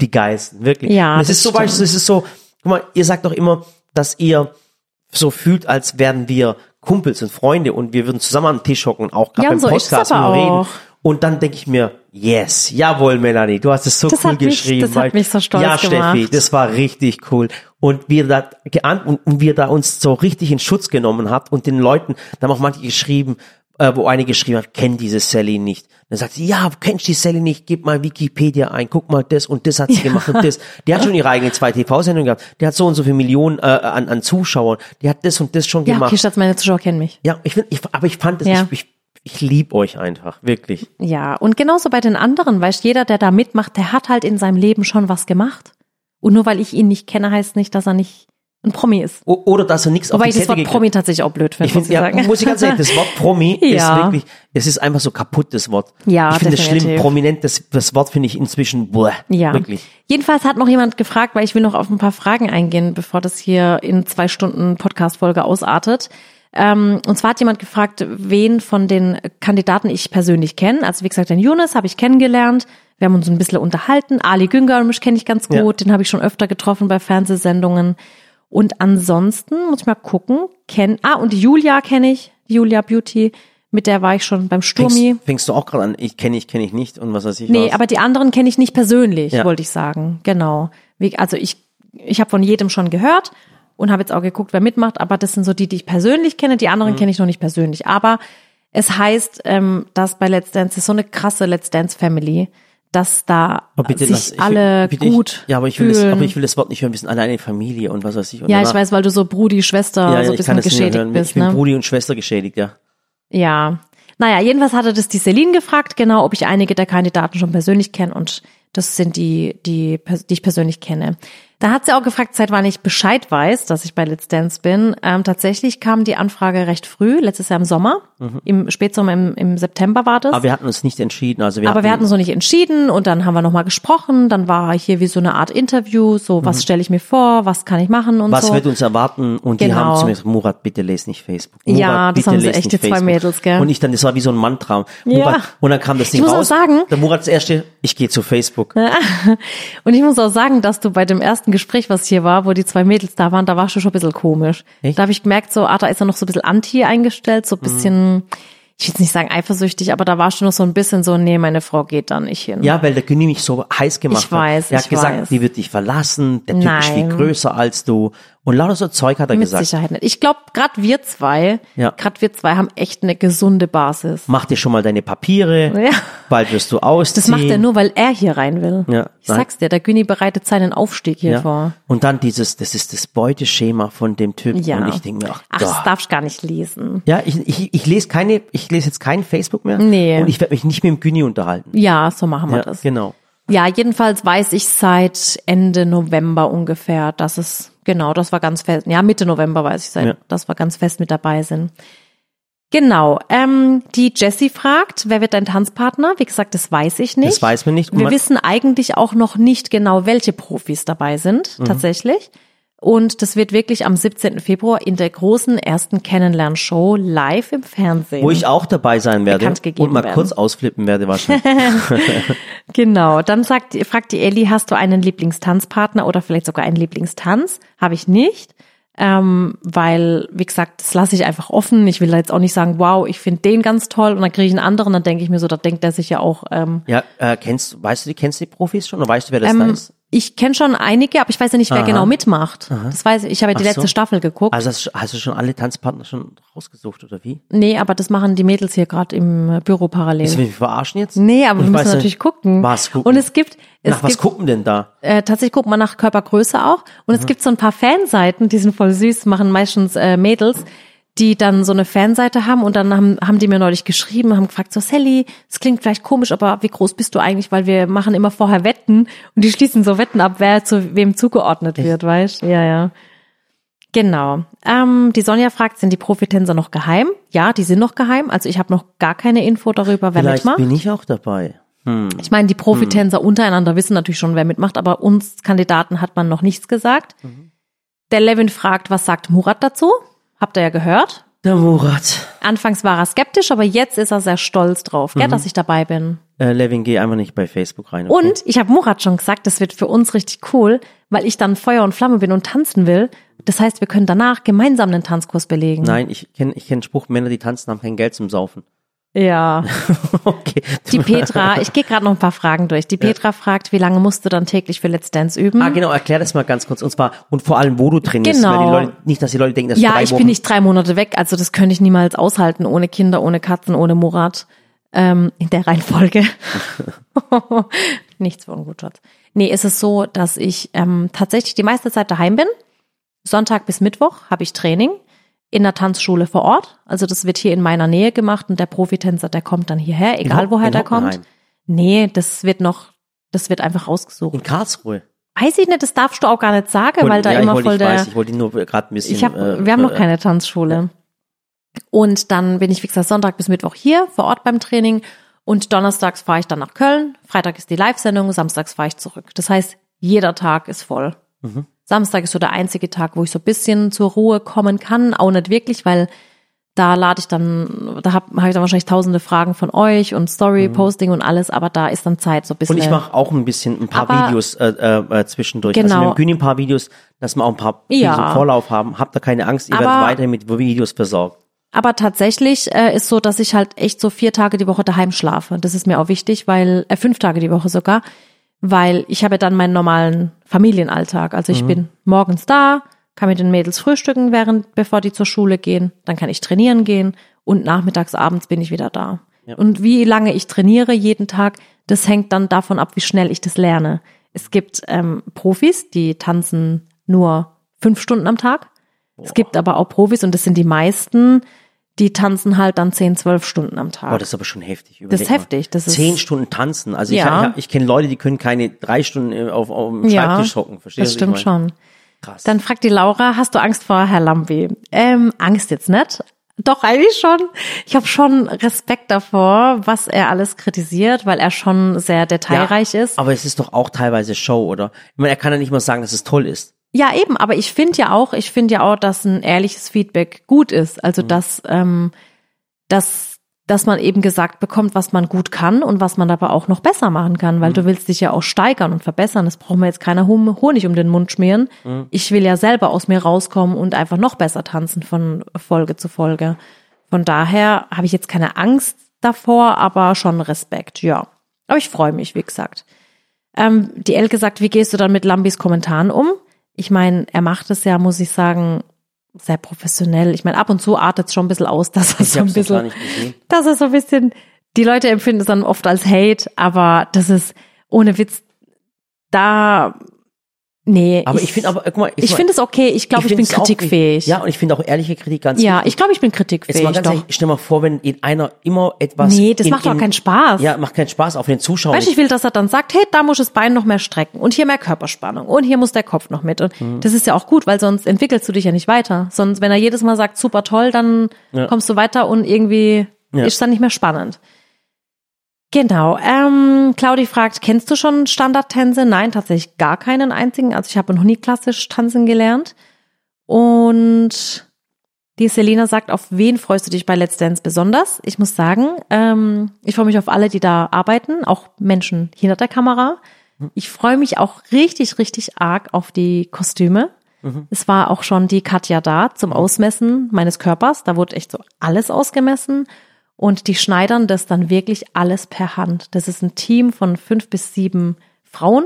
die Geisten, wirklich. Ja, und es das ist so, stimmt. es ist so, guck mal, ihr sagt doch immer, dass ihr so fühlt, als wären wir Kumpels und Freunde und wir würden zusammen am Tisch hocken und auch gerade Ja, beim und so Podcast immer reden. Und dann denke ich mir, yes, jawohl, Melanie, du hast es so Das cool hat mich- geschrieben. das hat mich so stolz Ja, Steffi, gemacht. das war richtig cool. Und wir da geahnt und, und wir da uns so richtig in Schutz genommen habt und den Leuten, da haben auch manche geschrieben, äh, wo eine geschrieben hat, kenn diese Sally nicht. Dann sagt sie, ja, kennst die Sally nicht, gib mal Wikipedia ein, guck mal das und das hat sie [laughs] gemacht und das. Die hat schon ihre eigene zwei TV-Sendungen gehabt. Die hat so und so viele Millionen äh, an, an Zuschauern. Die hat das und das schon ja, gemacht. okay, Schatz, meine Zuschauer kennen mich. Ja, ich find, ich, aber ich fand es, Ja. ich, ich, ich lieb euch einfach, wirklich. Ja, und genauso bei den anderen, weißt jeder, der da mitmacht, der hat halt in seinem Leben schon was gemacht. Und nur weil ich ihn nicht kenne, heißt nicht, dass er nicht ein Promi ist. O oder dass er nichts auf Wobei die ich das Wort Promi tatsächlich auch blöd finde, Ich muss finde, ich ja, sagen. muss ich ganz ehrlich, das Wort Promi [laughs] ist Ja. wirklich, es ist einfach so kaputt, das Wort. Ja, ich finde es schlimm, prominent, das, das Wort finde ich inzwischen, boah, Ja. wirklich. Jedenfalls hat noch jemand gefragt, weil ich will noch auf ein paar Fragen eingehen, bevor das hier in zwei Stunden Podcast-Folge ausartet. Ähm, und zwar hat jemand gefragt, wen von den Kandidaten ich persönlich kenne. Also wie gesagt, den Yunus habe ich kennengelernt. Wir haben uns ein bisschen unterhalten. Ali Güngermisch kenne ich ganz gut. Ja. Den habe ich schon öfter getroffen bei Fernsehsendungen. Und ansonsten muss ich mal gucken. Kenn, ah, und Julia kenne ich. Julia Beauty. Mit der war ich schon beim Sturmi. Fängst, fängst du auch gerade an, ich kenne ich, kenne ich nicht und was weiß ich Nee, was. aber die anderen kenne ich nicht persönlich, Ja. wollte ich sagen. Genau. Also ich, ich habe von jedem schon gehört und habe jetzt auch geguckt, wer mitmacht, aber das sind so die, die ich persönlich kenne. Die Mhm. anderen kenne ich noch nicht persönlich. Aber es heißt, ähm, dass bei Let's Dance das ist so eine krasse Let's Dance Family, dass da Aber bitte sich lass- ich will- alle bitte ich- gut Ja, aber ich will das, fühlen. aber ich will das Wort nicht hören. Wir sind alle eine Familie und was weiß ich. Und ja, ich weiß, weil du so Brudi, Schwester, ja, ja, so ein bisschen das geschädigt hören. bist, Ich bin ne? Brudi und Schwester geschädigt, ja. Ja. Naja, jedenfalls hatte das die Celine gefragt, genau, ob ich einige der Kandidaten schon persönlich kenne und das sind die, die, die ich persönlich kenne. Da hat sie auch gefragt, seit wann ich Bescheid weiß, dass ich bei Let's Dance bin. Ähm, tatsächlich kam die Anfrage recht früh, letztes Jahr im Sommer, im Spätsommer, im, im September war das. Mhm. Aber wir hatten uns nicht entschieden. Also wir Aber wir hatten so nicht entschieden und dann haben wir nochmal gesprochen. Dann war hier wie so eine Art Interview, so was stelle ich mir vor, was kann ich machen und Mhm. was so. wird uns erwarten? Und die Genau. haben zu mir gesagt, Murat, bitte les nicht Facebook. Murat, Ja, das haben sie echt, die zwei Facebook. Mädels, gell? Und ich dann, das war wie so ein Mantra. Ja. Murat, und dann kam das Ding Ich muss auch raus. sagen- der Murat das erste, ich gehe zu Facebook. [laughs] Und ich muss auch sagen, dass du bei dem ersten Gespräch, was hier war, wo die zwei Mädels da waren, da warst du schon ein bisschen komisch. Echt? Da habe ich gemerkt, so, ah, da ist er noch so ein bisschen anti eingestellt, so ein bisschen, ich will jetzt nicht sagen eifersüchtig, aber da warst du noch so ein bisschen so, nee, meine Frau geht da nicht hin. Ja, weil der Günni mich so heiß gemacht Ich weiß, hat. Er hat ich gesagt, weiß. die wird dich verlassen, der Typ ist viel Nein. größer als du. Und lauter so Zeug hat er Mit gesagt. Sicherheit nicht. Ich glaube, gerade wir zwei, Ja. gerade wir zwei haben echt eine gesunde Basis. Mach dir schon mal deine Papiere, Ja. bald wirst du ausziehen. Das macht er nur, weil er hier rein will. Ja, ich nein. sag's dir, der Güni bereitet seinen Aufstieg hier ja. vor. Und dann dieses, das ist das Beuteschema von dem Typ. Ja. Und ich denke mir, ach, Ach, das darfst gar nicht lesen. Ja, ich, ich, ich lese keine, ich lese jetzt kein Facebook mehr. Nee. Und ich werde mich nicht mit dem Günni unterhalten. Ja, so machen wir Ja, das. genau. Ja, jedenfalls weiß ich seit Ende November ungefähr, dass es, genau, das war ganz fest, ja, Mitte November weiß ich, seit, Ja. dass wir ganz fest mit dabei sind. Genau, ähm, die Jessie fragt, wer wird dein Tanzpartner? Wie gesagt, das weiß ich nicht. Das weiß man nicht. Wir wissen eigentlich auch noch nicht genau, welche Profis dabei sind, Mhm. tatsächlich. Und das wird wirklich am 17. Februar in der großen ersten Kennenlernshow live im Fernsehen. wo ich auch dabei sein werde und mal werden. kurz ausflippen werde wahrscheinlich. [laughs] Genau, dann sagt, fragt die Ellie, hast du einen Lieblingstanzpartner oder vielleicht sogar einen Lieblingstanz? Habe ich nicht, ähm, weil, wie gesagt, das lasse ich einfach offen. Ich will da jetzt auch nicht sagen, wow, ich finde den ganz toll und dann kriege ich einen anderen, dann denke ich mir so, da denkt er sich ja auch, ähm, ja, äh, kennst, weißt du, die kennst du die Profis schon oder weißt du, wer das da ähm, ist? Ich kenne schon einige, aber ich weiß ja nicht, wer Aha. genau mitmacht. Das weiß ich, ich habe ja die Ach letzte so. Staffel geguckt. Also hast, hast du schon alle Tanzpartner schon rausgesucht oder wie? nee, aber das machen die Mädels hier gerade im äh, Büro parallel. Du mich verarschen jetzt? Nee, aber Ich wir müssen natürlich gucken. Was gucken? Und es gibt, es Nach was gibt, gucken denn da? äh, tatsächlich guckt man nach Körpergröße auch. Und es gibt so ein paar Fanseiten, die sind voll süß, machen meistens äh, Mädels, die dann so eine Fanseite haben und dann haben, haben die mir neulich geschrieben, haben gefragt, so Sally, es klingt vielleicht komisch, aber wie groß bist du eigentlich? Weil wir machen immer vorher Wetten und die schließen so Wetten ab, wer zu wem zugeordnet wird, weißt? Ja, ja. Genau. Ähm, die Sonja fragt, sind die Profitänzer noch geheim? Ja, die sind noch geheim. Also ich habe noch gar keine Info darüber, wer Vielleicht mitmacht. bin ich auch dabei. Ich meine, die Profitänzer untereinander wissen natürlich schon, wer mitmacht, aber uns Kandidaten hat man noch nichts gesagt. Der Levin fragt, was sagt Murat dazu? Habt ihr ja gehört. Der Murat. Anfangs war er skeptisch, aber jetzt ist er sehr stolz drauf, gell, dass ich dabei bin. Äh, Levin, geh einfach nicht bei Facebook rein. Okay? Und ich habe Murat schon gesagt, das wird für uns richtig cool, weil ich dann Feuer und Flamme bin und tanzen will. Das heißt, wir können danach gemeinsam einen Tanzkurs belegen. Nein, ich kenne ich kenn Spruch, Männer, die tanzen, haben kein Geld zum Saufen. Ja. [laughs] okay. Die [laughs] Petra, ich gehe gerade noch ein paar Fragen durch. Die Petra fragt, wie lange musst du dann täglich für Let's Dance üben? Ah, genau, erklär das mal ganz kurz. Und zwar, und vor allem, wo du trainierst. Genau. Weil die Leute, nicht, dass die Leute denken, dass Ja, ich Wochen bin nicht drei Monate weg, also das könnte ich niemals aushalten, ohne Kinder, ohne Katzen, ohne Murat. Ähm, in der Reihenfolge. [laughs] Nichts von gut Schatz. Nee, ist es so, dass ich ähm, tatsächlich die meiste Zeit daheim bin. Sonntag bis Mittwoch habe ich Training in der Tanzschule vor Ort. Also das wird hier in meiner Nähe gemacht und der Profitänzer, der kommt dann hierher, egal Hock- woher in der kommt. Nee, das wird noch, das wird einfach rausgesucht. In Karlsruhe. Weiß ich nicht, das darfst du auch gar nicht sagen, weil da ja, immer ich wollte, voll ich der. weiß, ich wollte nur gerade ein bisschen. Ich hab, äh, wir haben noch keine Tanzschule. Und dann bin ich, wie gesagt, Sonntag bis Mittwoch hier vor Ort beim Training. Und donnerstags fahre ich dann nach Köln. Freitag ist die Live-Sendung, samstags fahre ich zurück. Das heißt, jeder Tag ist voll. Mhm. Samstag ist so der einzige Tag, wo ich so ein bisschen zur Ruhe kommen kann. Auch nicht wirklich, weil da lade ich dann, da habe hab ich dann wahrscheinlich tausende Fragen von euch und Story-Posting und alles, aber da ist dann Zeit so ein bisschen. Mhm. Und ich mache auch ein bisschen ein paar Aber- Videos äh, äh, äh, zwischendurch. Genau. Also mit dem Güni ein paar Videos, dass wir auch ein paar Videos Ja. im Vorlauf haben. Habt da keine Angst, ihr Aber- werdet weiterhin mit Videos versorgt. Aber tatsächlich äh, ist so, dass ich halt echt so vier Tage die Woche daheim schlafe. Das ist mir auch wichtig, weil, äh, fünf Tage die Woche sogar, weil ich habe dann meinen normalen Familienalltag. Also ich bin morgens da, kann mit den Mädels frühstücken, während, bevor die zur Schule gehen, dann kann ich trainieren gehen und nachmittags, abends bin ich wieder da. Und wie lange ich trainiere jeden Tag, das hängt dann davon ab, wie schnell ich das lerne. Es gibt ähm, Profis, die tanzen nur fünf Stunden am Tag. Es gibt aber auch Profis, und das sind die meisten, die tanzen halt dann zehn, zwölf Stunden am Tag. Boah, das ist aber schon heftig. Das Überleg ist mal. heftig. Das ist Zehn Stunden tanzen. Also ich, Ja. ich, ich kenne Leute, die können keine drei Stunden äh, auf, auf dem ja, Schreibtisch hocken. Verstehst das stimmt ich schon. Krass. Dann fragt die Laura, hast du Angst vor Herr Lambi? Ähm, Angst jetzt nicht. Doch, eigentlich schon. Ich habe schon Respekt davor, was er alles kritisiert, weil er schon sehr detailreich ist. Aber es ist doch auch teilweise Show, oder? Ich meine, er kann ja nicht mal sagen, dass es toll ist. Ja, eben, aber ich finde ja auch, ich finde ja auch, dass ein ehrliches Feedback gut ist. Mhm. Also dass, ähm, dass, dass man eben gesagt bekommt, was man gut kann und was man aber auch noch besser machen kann, Mhm. weil du willst dich ja auch steigern und verbessern. Das braucht mir jetzt keiner Honig um den Mund schmieren. Mhm. Ich will ja selber aus mir rauskommen und einfach noch besser tanzen von Folge zu Folge. Von daher habe ich jetzt keine Angst davor, aber schon Respekt, ja. Aber ich freue mich, wie gesagt. Ähm, die Elke sagt, wie gehst du dann mit Lambis Kommentaren um? Ich meine, er macht es ja, muss ich sagen, sehr professionell. Ich meine, ab und zu artet es schon ein bisschen aus, [laughs] dass er Ich so ein bisschen, dass er so ein bisschen, die Leute empfinden es dann oft als Hate, aber das ist ohne Witz, da, nee. Aber ich finde, aber guck mal, ich finde es okay. Ich glaube, ich, bin find's auch- kritikfähig. Ja, und ich finde auch ehrliche Kritik ganz ja, wichtig. ich glaube, ich bin Jetzt kritikfähig. mal ganz ehrlich, stell mal vor, wenn in einer immer etwas. Nee, das in, macht doch in, keinen Spaß. Ja, macht keinen Spaß auf den Zuschauern. Weißt ich will, dass er dann sagt, hey, da muss das Bein noch mehr strecken und hier mehr Körperspannung und hier muss der Kopf noch mit. Und Mhm. das ist ja auch gut, weil sonst entwickelst du dich ja nicht weiter. Sonst, wenn er jedes Mal sagt, super toll, dann Ja. kommst du weiter und irgendwie Ja. ist dann nicht mehr spannend. Genau. Ähm, Claudi fragt, kennst du schon Standardtänze? Nein, tatsächlich gar keinen einzigen. Also ich habe noch nie klassisch tanzen gelernt. Und die Selina sagt, auf wen freust du dich bei Let's Dance besonders? Ich muss sagen, ähm, ich freue mich auf alle, die da arbeiten, auch Menschen hinter der Kamera. Ich freue mich auch richtig, richtig arg auf die Kostüme. Es war auch schon die Katja da zum Ausmessen meines Körpers. Da wurde echt so alles ausgemessen. Und die schneidern das dann wirklich alles per Hand. Das ist ein Team von fünf bis sieben Frauen.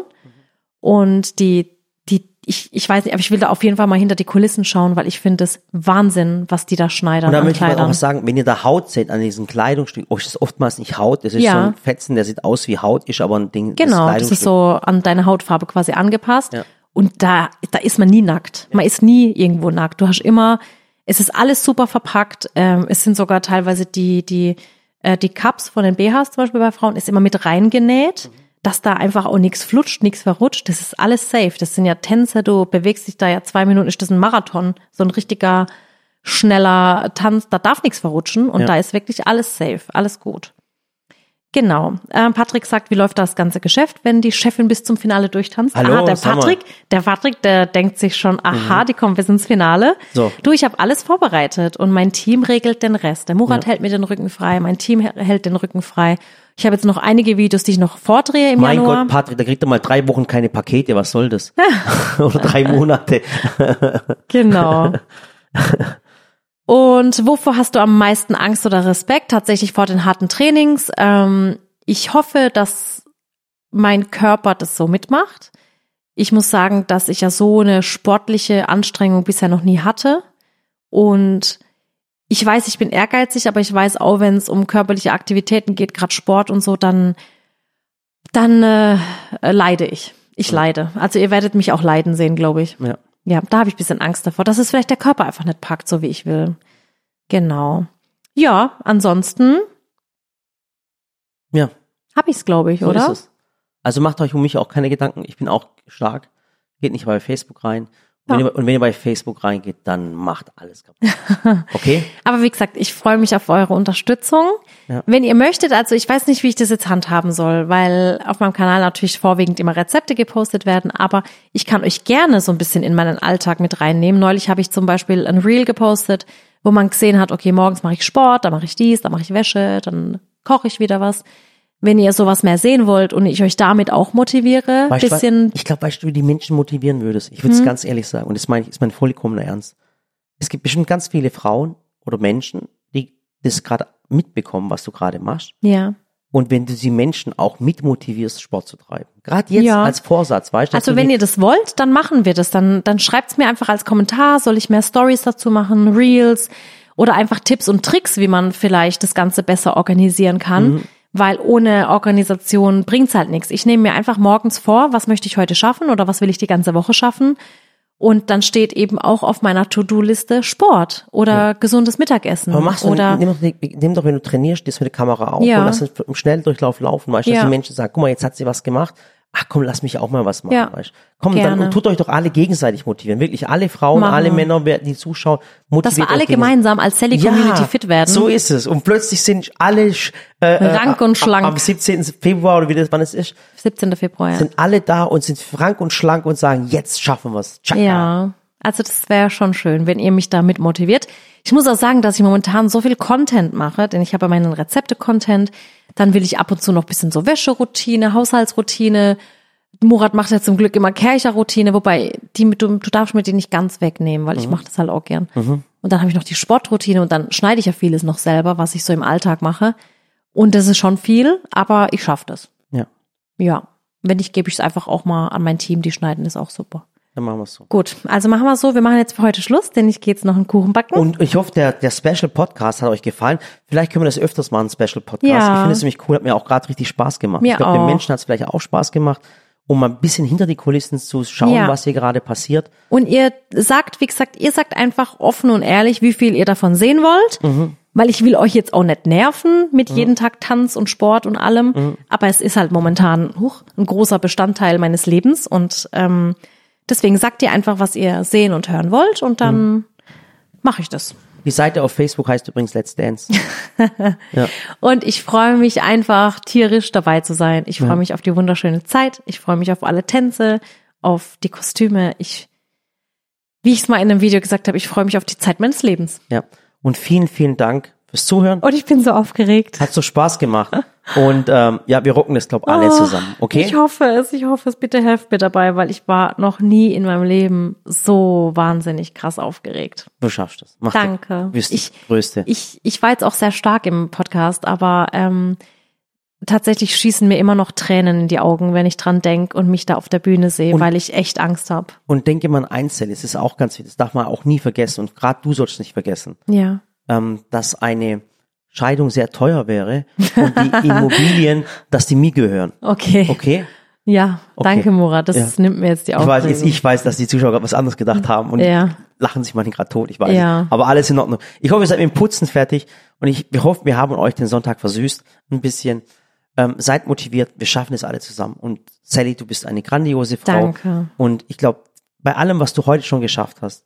Und die, die, ich, ich weiß nicht, aber ich will da auf jeden Fall mal hinter die Kulissen schauen, weil ich finde es Wahnsinn, was die da schneidern und da möchte ich mal auch Kleidern. sagen, wenn ihr da Haut seht an diesen Kleidungsstücken, oh, das ist oftmals nicht Haut, das ist Ja. so ein Fetzen, der sieht aus wie Haut, ist aber ein Ding. Genau, das Kleidungsstück. ist so an deine Hautfarbe quasi angepasst. Ja. Und da, da ist man nie nackt. Man ist nie irgendwo nackt. Du hast immer, es ist alles super verpackt. Ähm, es sind sogar teilweise die, die, äh, die Cups von den BHs zum Beispiel bei Frauen ist immer mit reingenäht, dass da einfach auch nichts flutscht, nichts verrutscht. Das ist alles safe. Das sind ja Tänze, du bewegst dich da ja zwei Minuten, ist das ein Marathon, so ein richtiger schneller Tanz, da darf nichts verrutschen und Ja. da ist wirklich alles safe, alles gut. Genau. Ähm, Patrick sagt, wie läuft das ganze Geschäft, wenn die Chefin bis zum Finale durchtanzt? Hallo, ah, der. Patrick, der Patrick, der denkt sich schon, aha, die kommen bis ins Finale. So. Du, ich habe alles vorbereitet und mein Team regelt den Rest. Der Murat hält mir den Rücken frei, mein Team hält den Rücken frei. Ich habe jetzt noch einige Videos, die ich noch vordrehe im Mein Januar. Gott, Patrick, da kriegt er mal drei Wochen keine Pakete, was soll das? [laughs] [laughs] Oder drei Monate. Genau. [laughs] Und wovor hast du am meisten Angst oder Respekt? Tatsächlich vor den harten Trainings. Ähm, ich hoffe, dass mein Körper das so mitmacht. Ich muss sagen, dass ich ja so eine sportliche Anstrengung bisher noch nie hatte. Und ich weiß, ich bin ehrgeizig, aber ich weiß auch, wenn es um körperliche Aktivitäten geht, gerade Sport und so, dann, dann äh, leide ich. Ich leide. Also ihr werdet mich auch leiden sehen, glaube ich. Ja. Ja, da habe ich ein bisschen Angst davor, dass es vielleicht der Körper einfach nicht packt, so wie ich will. Genau. Ja, ansonsten Ja, habe ich es, glaube ich, so oder? ist es. Also macht euch um mich auch keine Gedanken. Ich bin auch stark. Geht nicht bei Facebook rein. Ja. wenn, ihr, und wenn ihr bei Facebook reingeht, dann macht alles kaputt. [laughs] Okay? Aber wie gesagt, ich freue mich auf eure Unterstützung. Ja. Wenn ihr möchtet, also ich weiß nicht, wie ich das jetzt handhaben soll, weil auf meinem Kanal natürlich vorwiegend immer Rezepte gepostet werden, aber ich kann euch gerne so ein bisschen in meinen Alltag mit reinnehmen. Neulich habe ich zum Beispiel ein Reel gepostet, wo man gesehen hat, okay, morgens mache ich Sport, dann mache ich dies, dann mache ich Wäsche, dann koche ich wieder was. Wenn ihr sowas mehr sehen wollt und ich euch damit auch motiviere, Weißt bisschen, ich glaube, weißt du, wie die Menschen motivieren würdest? Ich würde es ganz ehrlich sagen, und das meine ich, ist mein vollkommener Ernst. Es gibt bestimmt ganz viele Frauen oder Menschen, die das gerade mitbekommen, was du gerade machst. ja. Und wenn du die Menschen auch mitmotivierst, Sport zu treiben. Gerade jetzt Ja. als Vorsatz, weißt du? Also wenn ihr das wollt, dann machen wir das. Dann, dann schreibt's mir einfach als Kommentar. Soll ich mehr Stories dazu machen, Reels? oder einfach Tipps und Tricks, wie man vielleicht das Ganze besser organisieren kann. Mhm. Weil ohne Organisation bringt's halt nichts. Ich nehme mir einfach morgens vor, was möchte ich heute schaffen oder was will ich die ganze Woche schaffen. Und dann steht eben auch auf meiner To-Do-Liste Sport oder gesundes Mittagessen. Aber machst du, oder nimm, doch, nimm doch, wenn du trainierst, das mit der Kamera auf Ja. und lass uns im Schnelldurchlauf laufen, du, dass Ja. die Menschen sagen, guck mal, jetzt hat sie was gemacht. Ach komm, lass mich auch mal was machen, Ja. weißt. Komm, dann Gerne. und tut euch doch alle gegenseitig motivieren. Wirklich alle Frauen, Machen alle. Männer, die zuschauen, motiviert dass wir alle gemeinsam als Sally Community fit werden. So ist es. Und plötzlich sind alle äh, äh, Rank und schlank. Am 17. Februar oder wie das, wann es ist, 17. Februar. Ja. sind alle da und sind frank und schlank und sagen, jetzt schaffen wir's. Tschakka. Ja, also das wäre schon schön, wenn ihr mich damit motiviert. Ich muss auch sagen, dass ich momentan so viel Content mache, denn ich habe ja meinen Rezepte-Content. Dann will ich ab und zu noch bisschen so Wäscheroutine, Haushaltsroutine. Murat macht ja zum Glück immer Kercher-Routine, wobei die, du, du darfst mir die nicht ganz wegnehmen, weil ich mache das halt auch gern. Und dann habe ich noch die Sportroutine und dann schneide ich ja vieles noch selber, was ich so im Alltag mache. Und das ist schon viel, aber ich schaffe das. Ja, Ja. Wenn nicht, gebe ich es einfach auch mal an mein Team, die schneiden ist auch super. Dann machen wir's so. Gut, also machen wir so. Wir machen jetzt für heute Schluss, denn ich gehe jetzt noch einen Kuchen backen. Und ich hoffe, der, der Special Podcast hat euch gefallen. Vielleicht können wir das öfters machen, Special Podcast. Ja. Ich finde es ziemlich cool, hat mir auch gerade richtig Spaß gemacht. Mir ich glaube, den. Menschen hat es vielleicht auch Spaß gemacht, um mal ein bisschen hinter die Kulissen zu schauen, Ja. was hier gerade passiert. Und ihr sagt, wie gesagt, ihr sagt einfach offen und ehrlich, wie viel ihr davon sehen wollt. Mhm. Weil ich will euch jetzt auch nicht nerven mit jeden Tag Tanz und Sport und allem. Mhm. Aber es ist halt momentan huch, ein großer Bestandteil meines Lebens. Und ähm, deswegen sagt ihr einfach, was ihr sehen und hören wollt. Und dann Mhm. mache ich das. Die Seite auf Facebook heißt übrigens Let's Dance. [laughs] ja. Und ich freue mich einfach tierisch dabei zu sein. Ich freue mich auf die wunderschöne Zeit. Ich freue mich auf alle Tänze, auf die Kostüme. Ich, wie ich es mal in einem Video gesagt habe, ich freue mich auf die Zeit meines Lebens. ja. Und vielen, vielen Dank fürs Zuhören. Und ich bin so aufgeregt. Hat so Spaß gemacht. Und ähm, ja, wir rocken das, glaube alle Oh, zusammen. Okay? Ich hoffe es, ich hoffe es. Bitte helft mir dabei, weil ich war noch nie in meinem Leben so wahnsinnig krass aufgeregt. Du schaffst das. Mach Danke. Du bist Ich- Größte. Ich, ich war jetzt auch sehr stark im Podcast, aber ähm, tatsächlich schießen mir immer noch Tränen in die Augen, wenn ich dran denk und mich da auf der Bühne sehe, Und- weil ich echt Angst habe. Und denke man Einzel, es ist auch ganz wichtig, das darf man auch nie vergessen. Und gerade du sollst nicht vergessen. Ja. Ähm, dass eine Scheidung sehr teuer wäre und die [laughs] Immobilien, dass die mir gehören. Okay. Okay? Ja, Okay. danke, Murat. Das Ja. nimmt mir jetzt die Ich weiß, ich weiß, dass die Zuschauer gerade was anderes gedacht haben und Ja. lachen sich manchmal gerade tot, ich weiß. Ja. Aber alles in Ordnung. Ich hoffe, ihr seid mit dem Putzen fertig und ich, wir hoffen, wir haben euch den Sonntag versüßt. Ein bisschen. Ähm, seid motiviert, wir schaffen es alle zusammen. Und Sally, du bist eine grandiose Frau. Danke. Und ich glaube, bei allem, was du heute schon geschafft hast,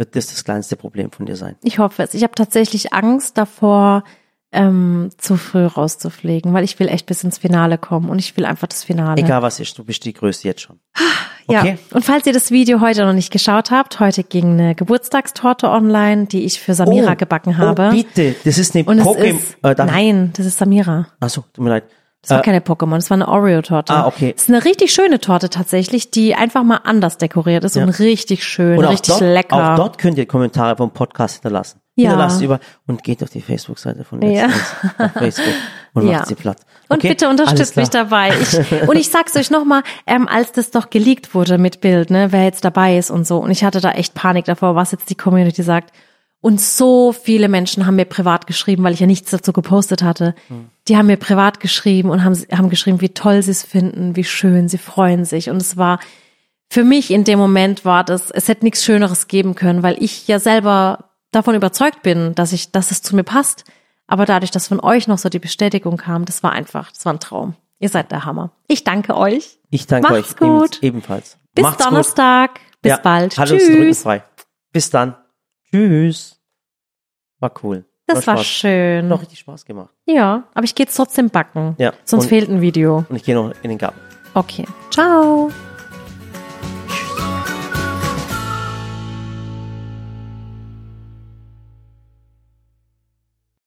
wird das das kleinste Problem von dir sein. Ich hoffe es. Ich habe tatsächlich Angst davor, ähm, zu früh rauszufliegen, weil ich will echt bis ins Finale kommen und ich will einfach das Finale. Egal was ist, du bist die Größte jetzt schon. Ja. Okay? Und falls ihr das Video heute noch nicht geschaut habt, heute ging eine Geburtstagstorte online, die ich für Samira gebacken habe. Oh, bitte, das ist eine Pokémon. Äh, nein, das ist Samira. Achso, tut mir leid. Das war Äh, keine Pokémon, das war eine Oreo-Torte. Ah, okay. Das ist eine richtig schöne Torte tatsächlich, die einfach mal anders dekoriert ist Ja. und richtig schön, und richtig dort, lecker. Auch dort könnt ihr Kommentare vom Podcast hinterlassen. Ja. Hinterlasst über und geht auf die Facebook-Seite von Let's Ja. Auf [laughs] Facebook und Ja. macht sie platt. Und Okay? bitte Alles unterstützt mich dabei. Ich, und ich sag's euch nochmal, ähm, als das doch geleakt wurde mit Bild, ne, wer jetzt dabei ist und so. Und ich hatte da echt Panik davor, was jetzt die Community sagt. Und so viele Menschen haben mir privat geschrieben, weil ich ja nichts dazu gepostet hatte. Die haben mir privat geschrieben und haben, haben geschrieben, wie toll sie es finden, wie schön, sie freuen sich. Und es war, für mich in dem Moment war das, es hätte nichts Schöneres geben können, weil ich ja selber davon überzeugt bin, dass ich, dass es zu mir passt. Aber dadurch, dass von euch noch so die Bestätigung kam, das war einfach, das war ein Traum. Ihr seid der Hammer. Ich danke euch. Ich danke Macht's euch gut. eben- ebenfalls. Bis Macht's gut. Donnerstag. Bis Ja, bald. Rücken Tschüss. Bis dann. Tschüss. War cool. Das war Spaß. schön. Hat auch richtig Spaß gemacht. Ja, aber ich gehe jetzt trotzdem backen. Ja, Sonst und- fehlt ein Video. Und ich gehe noch in den Garten. Okay. Ciao.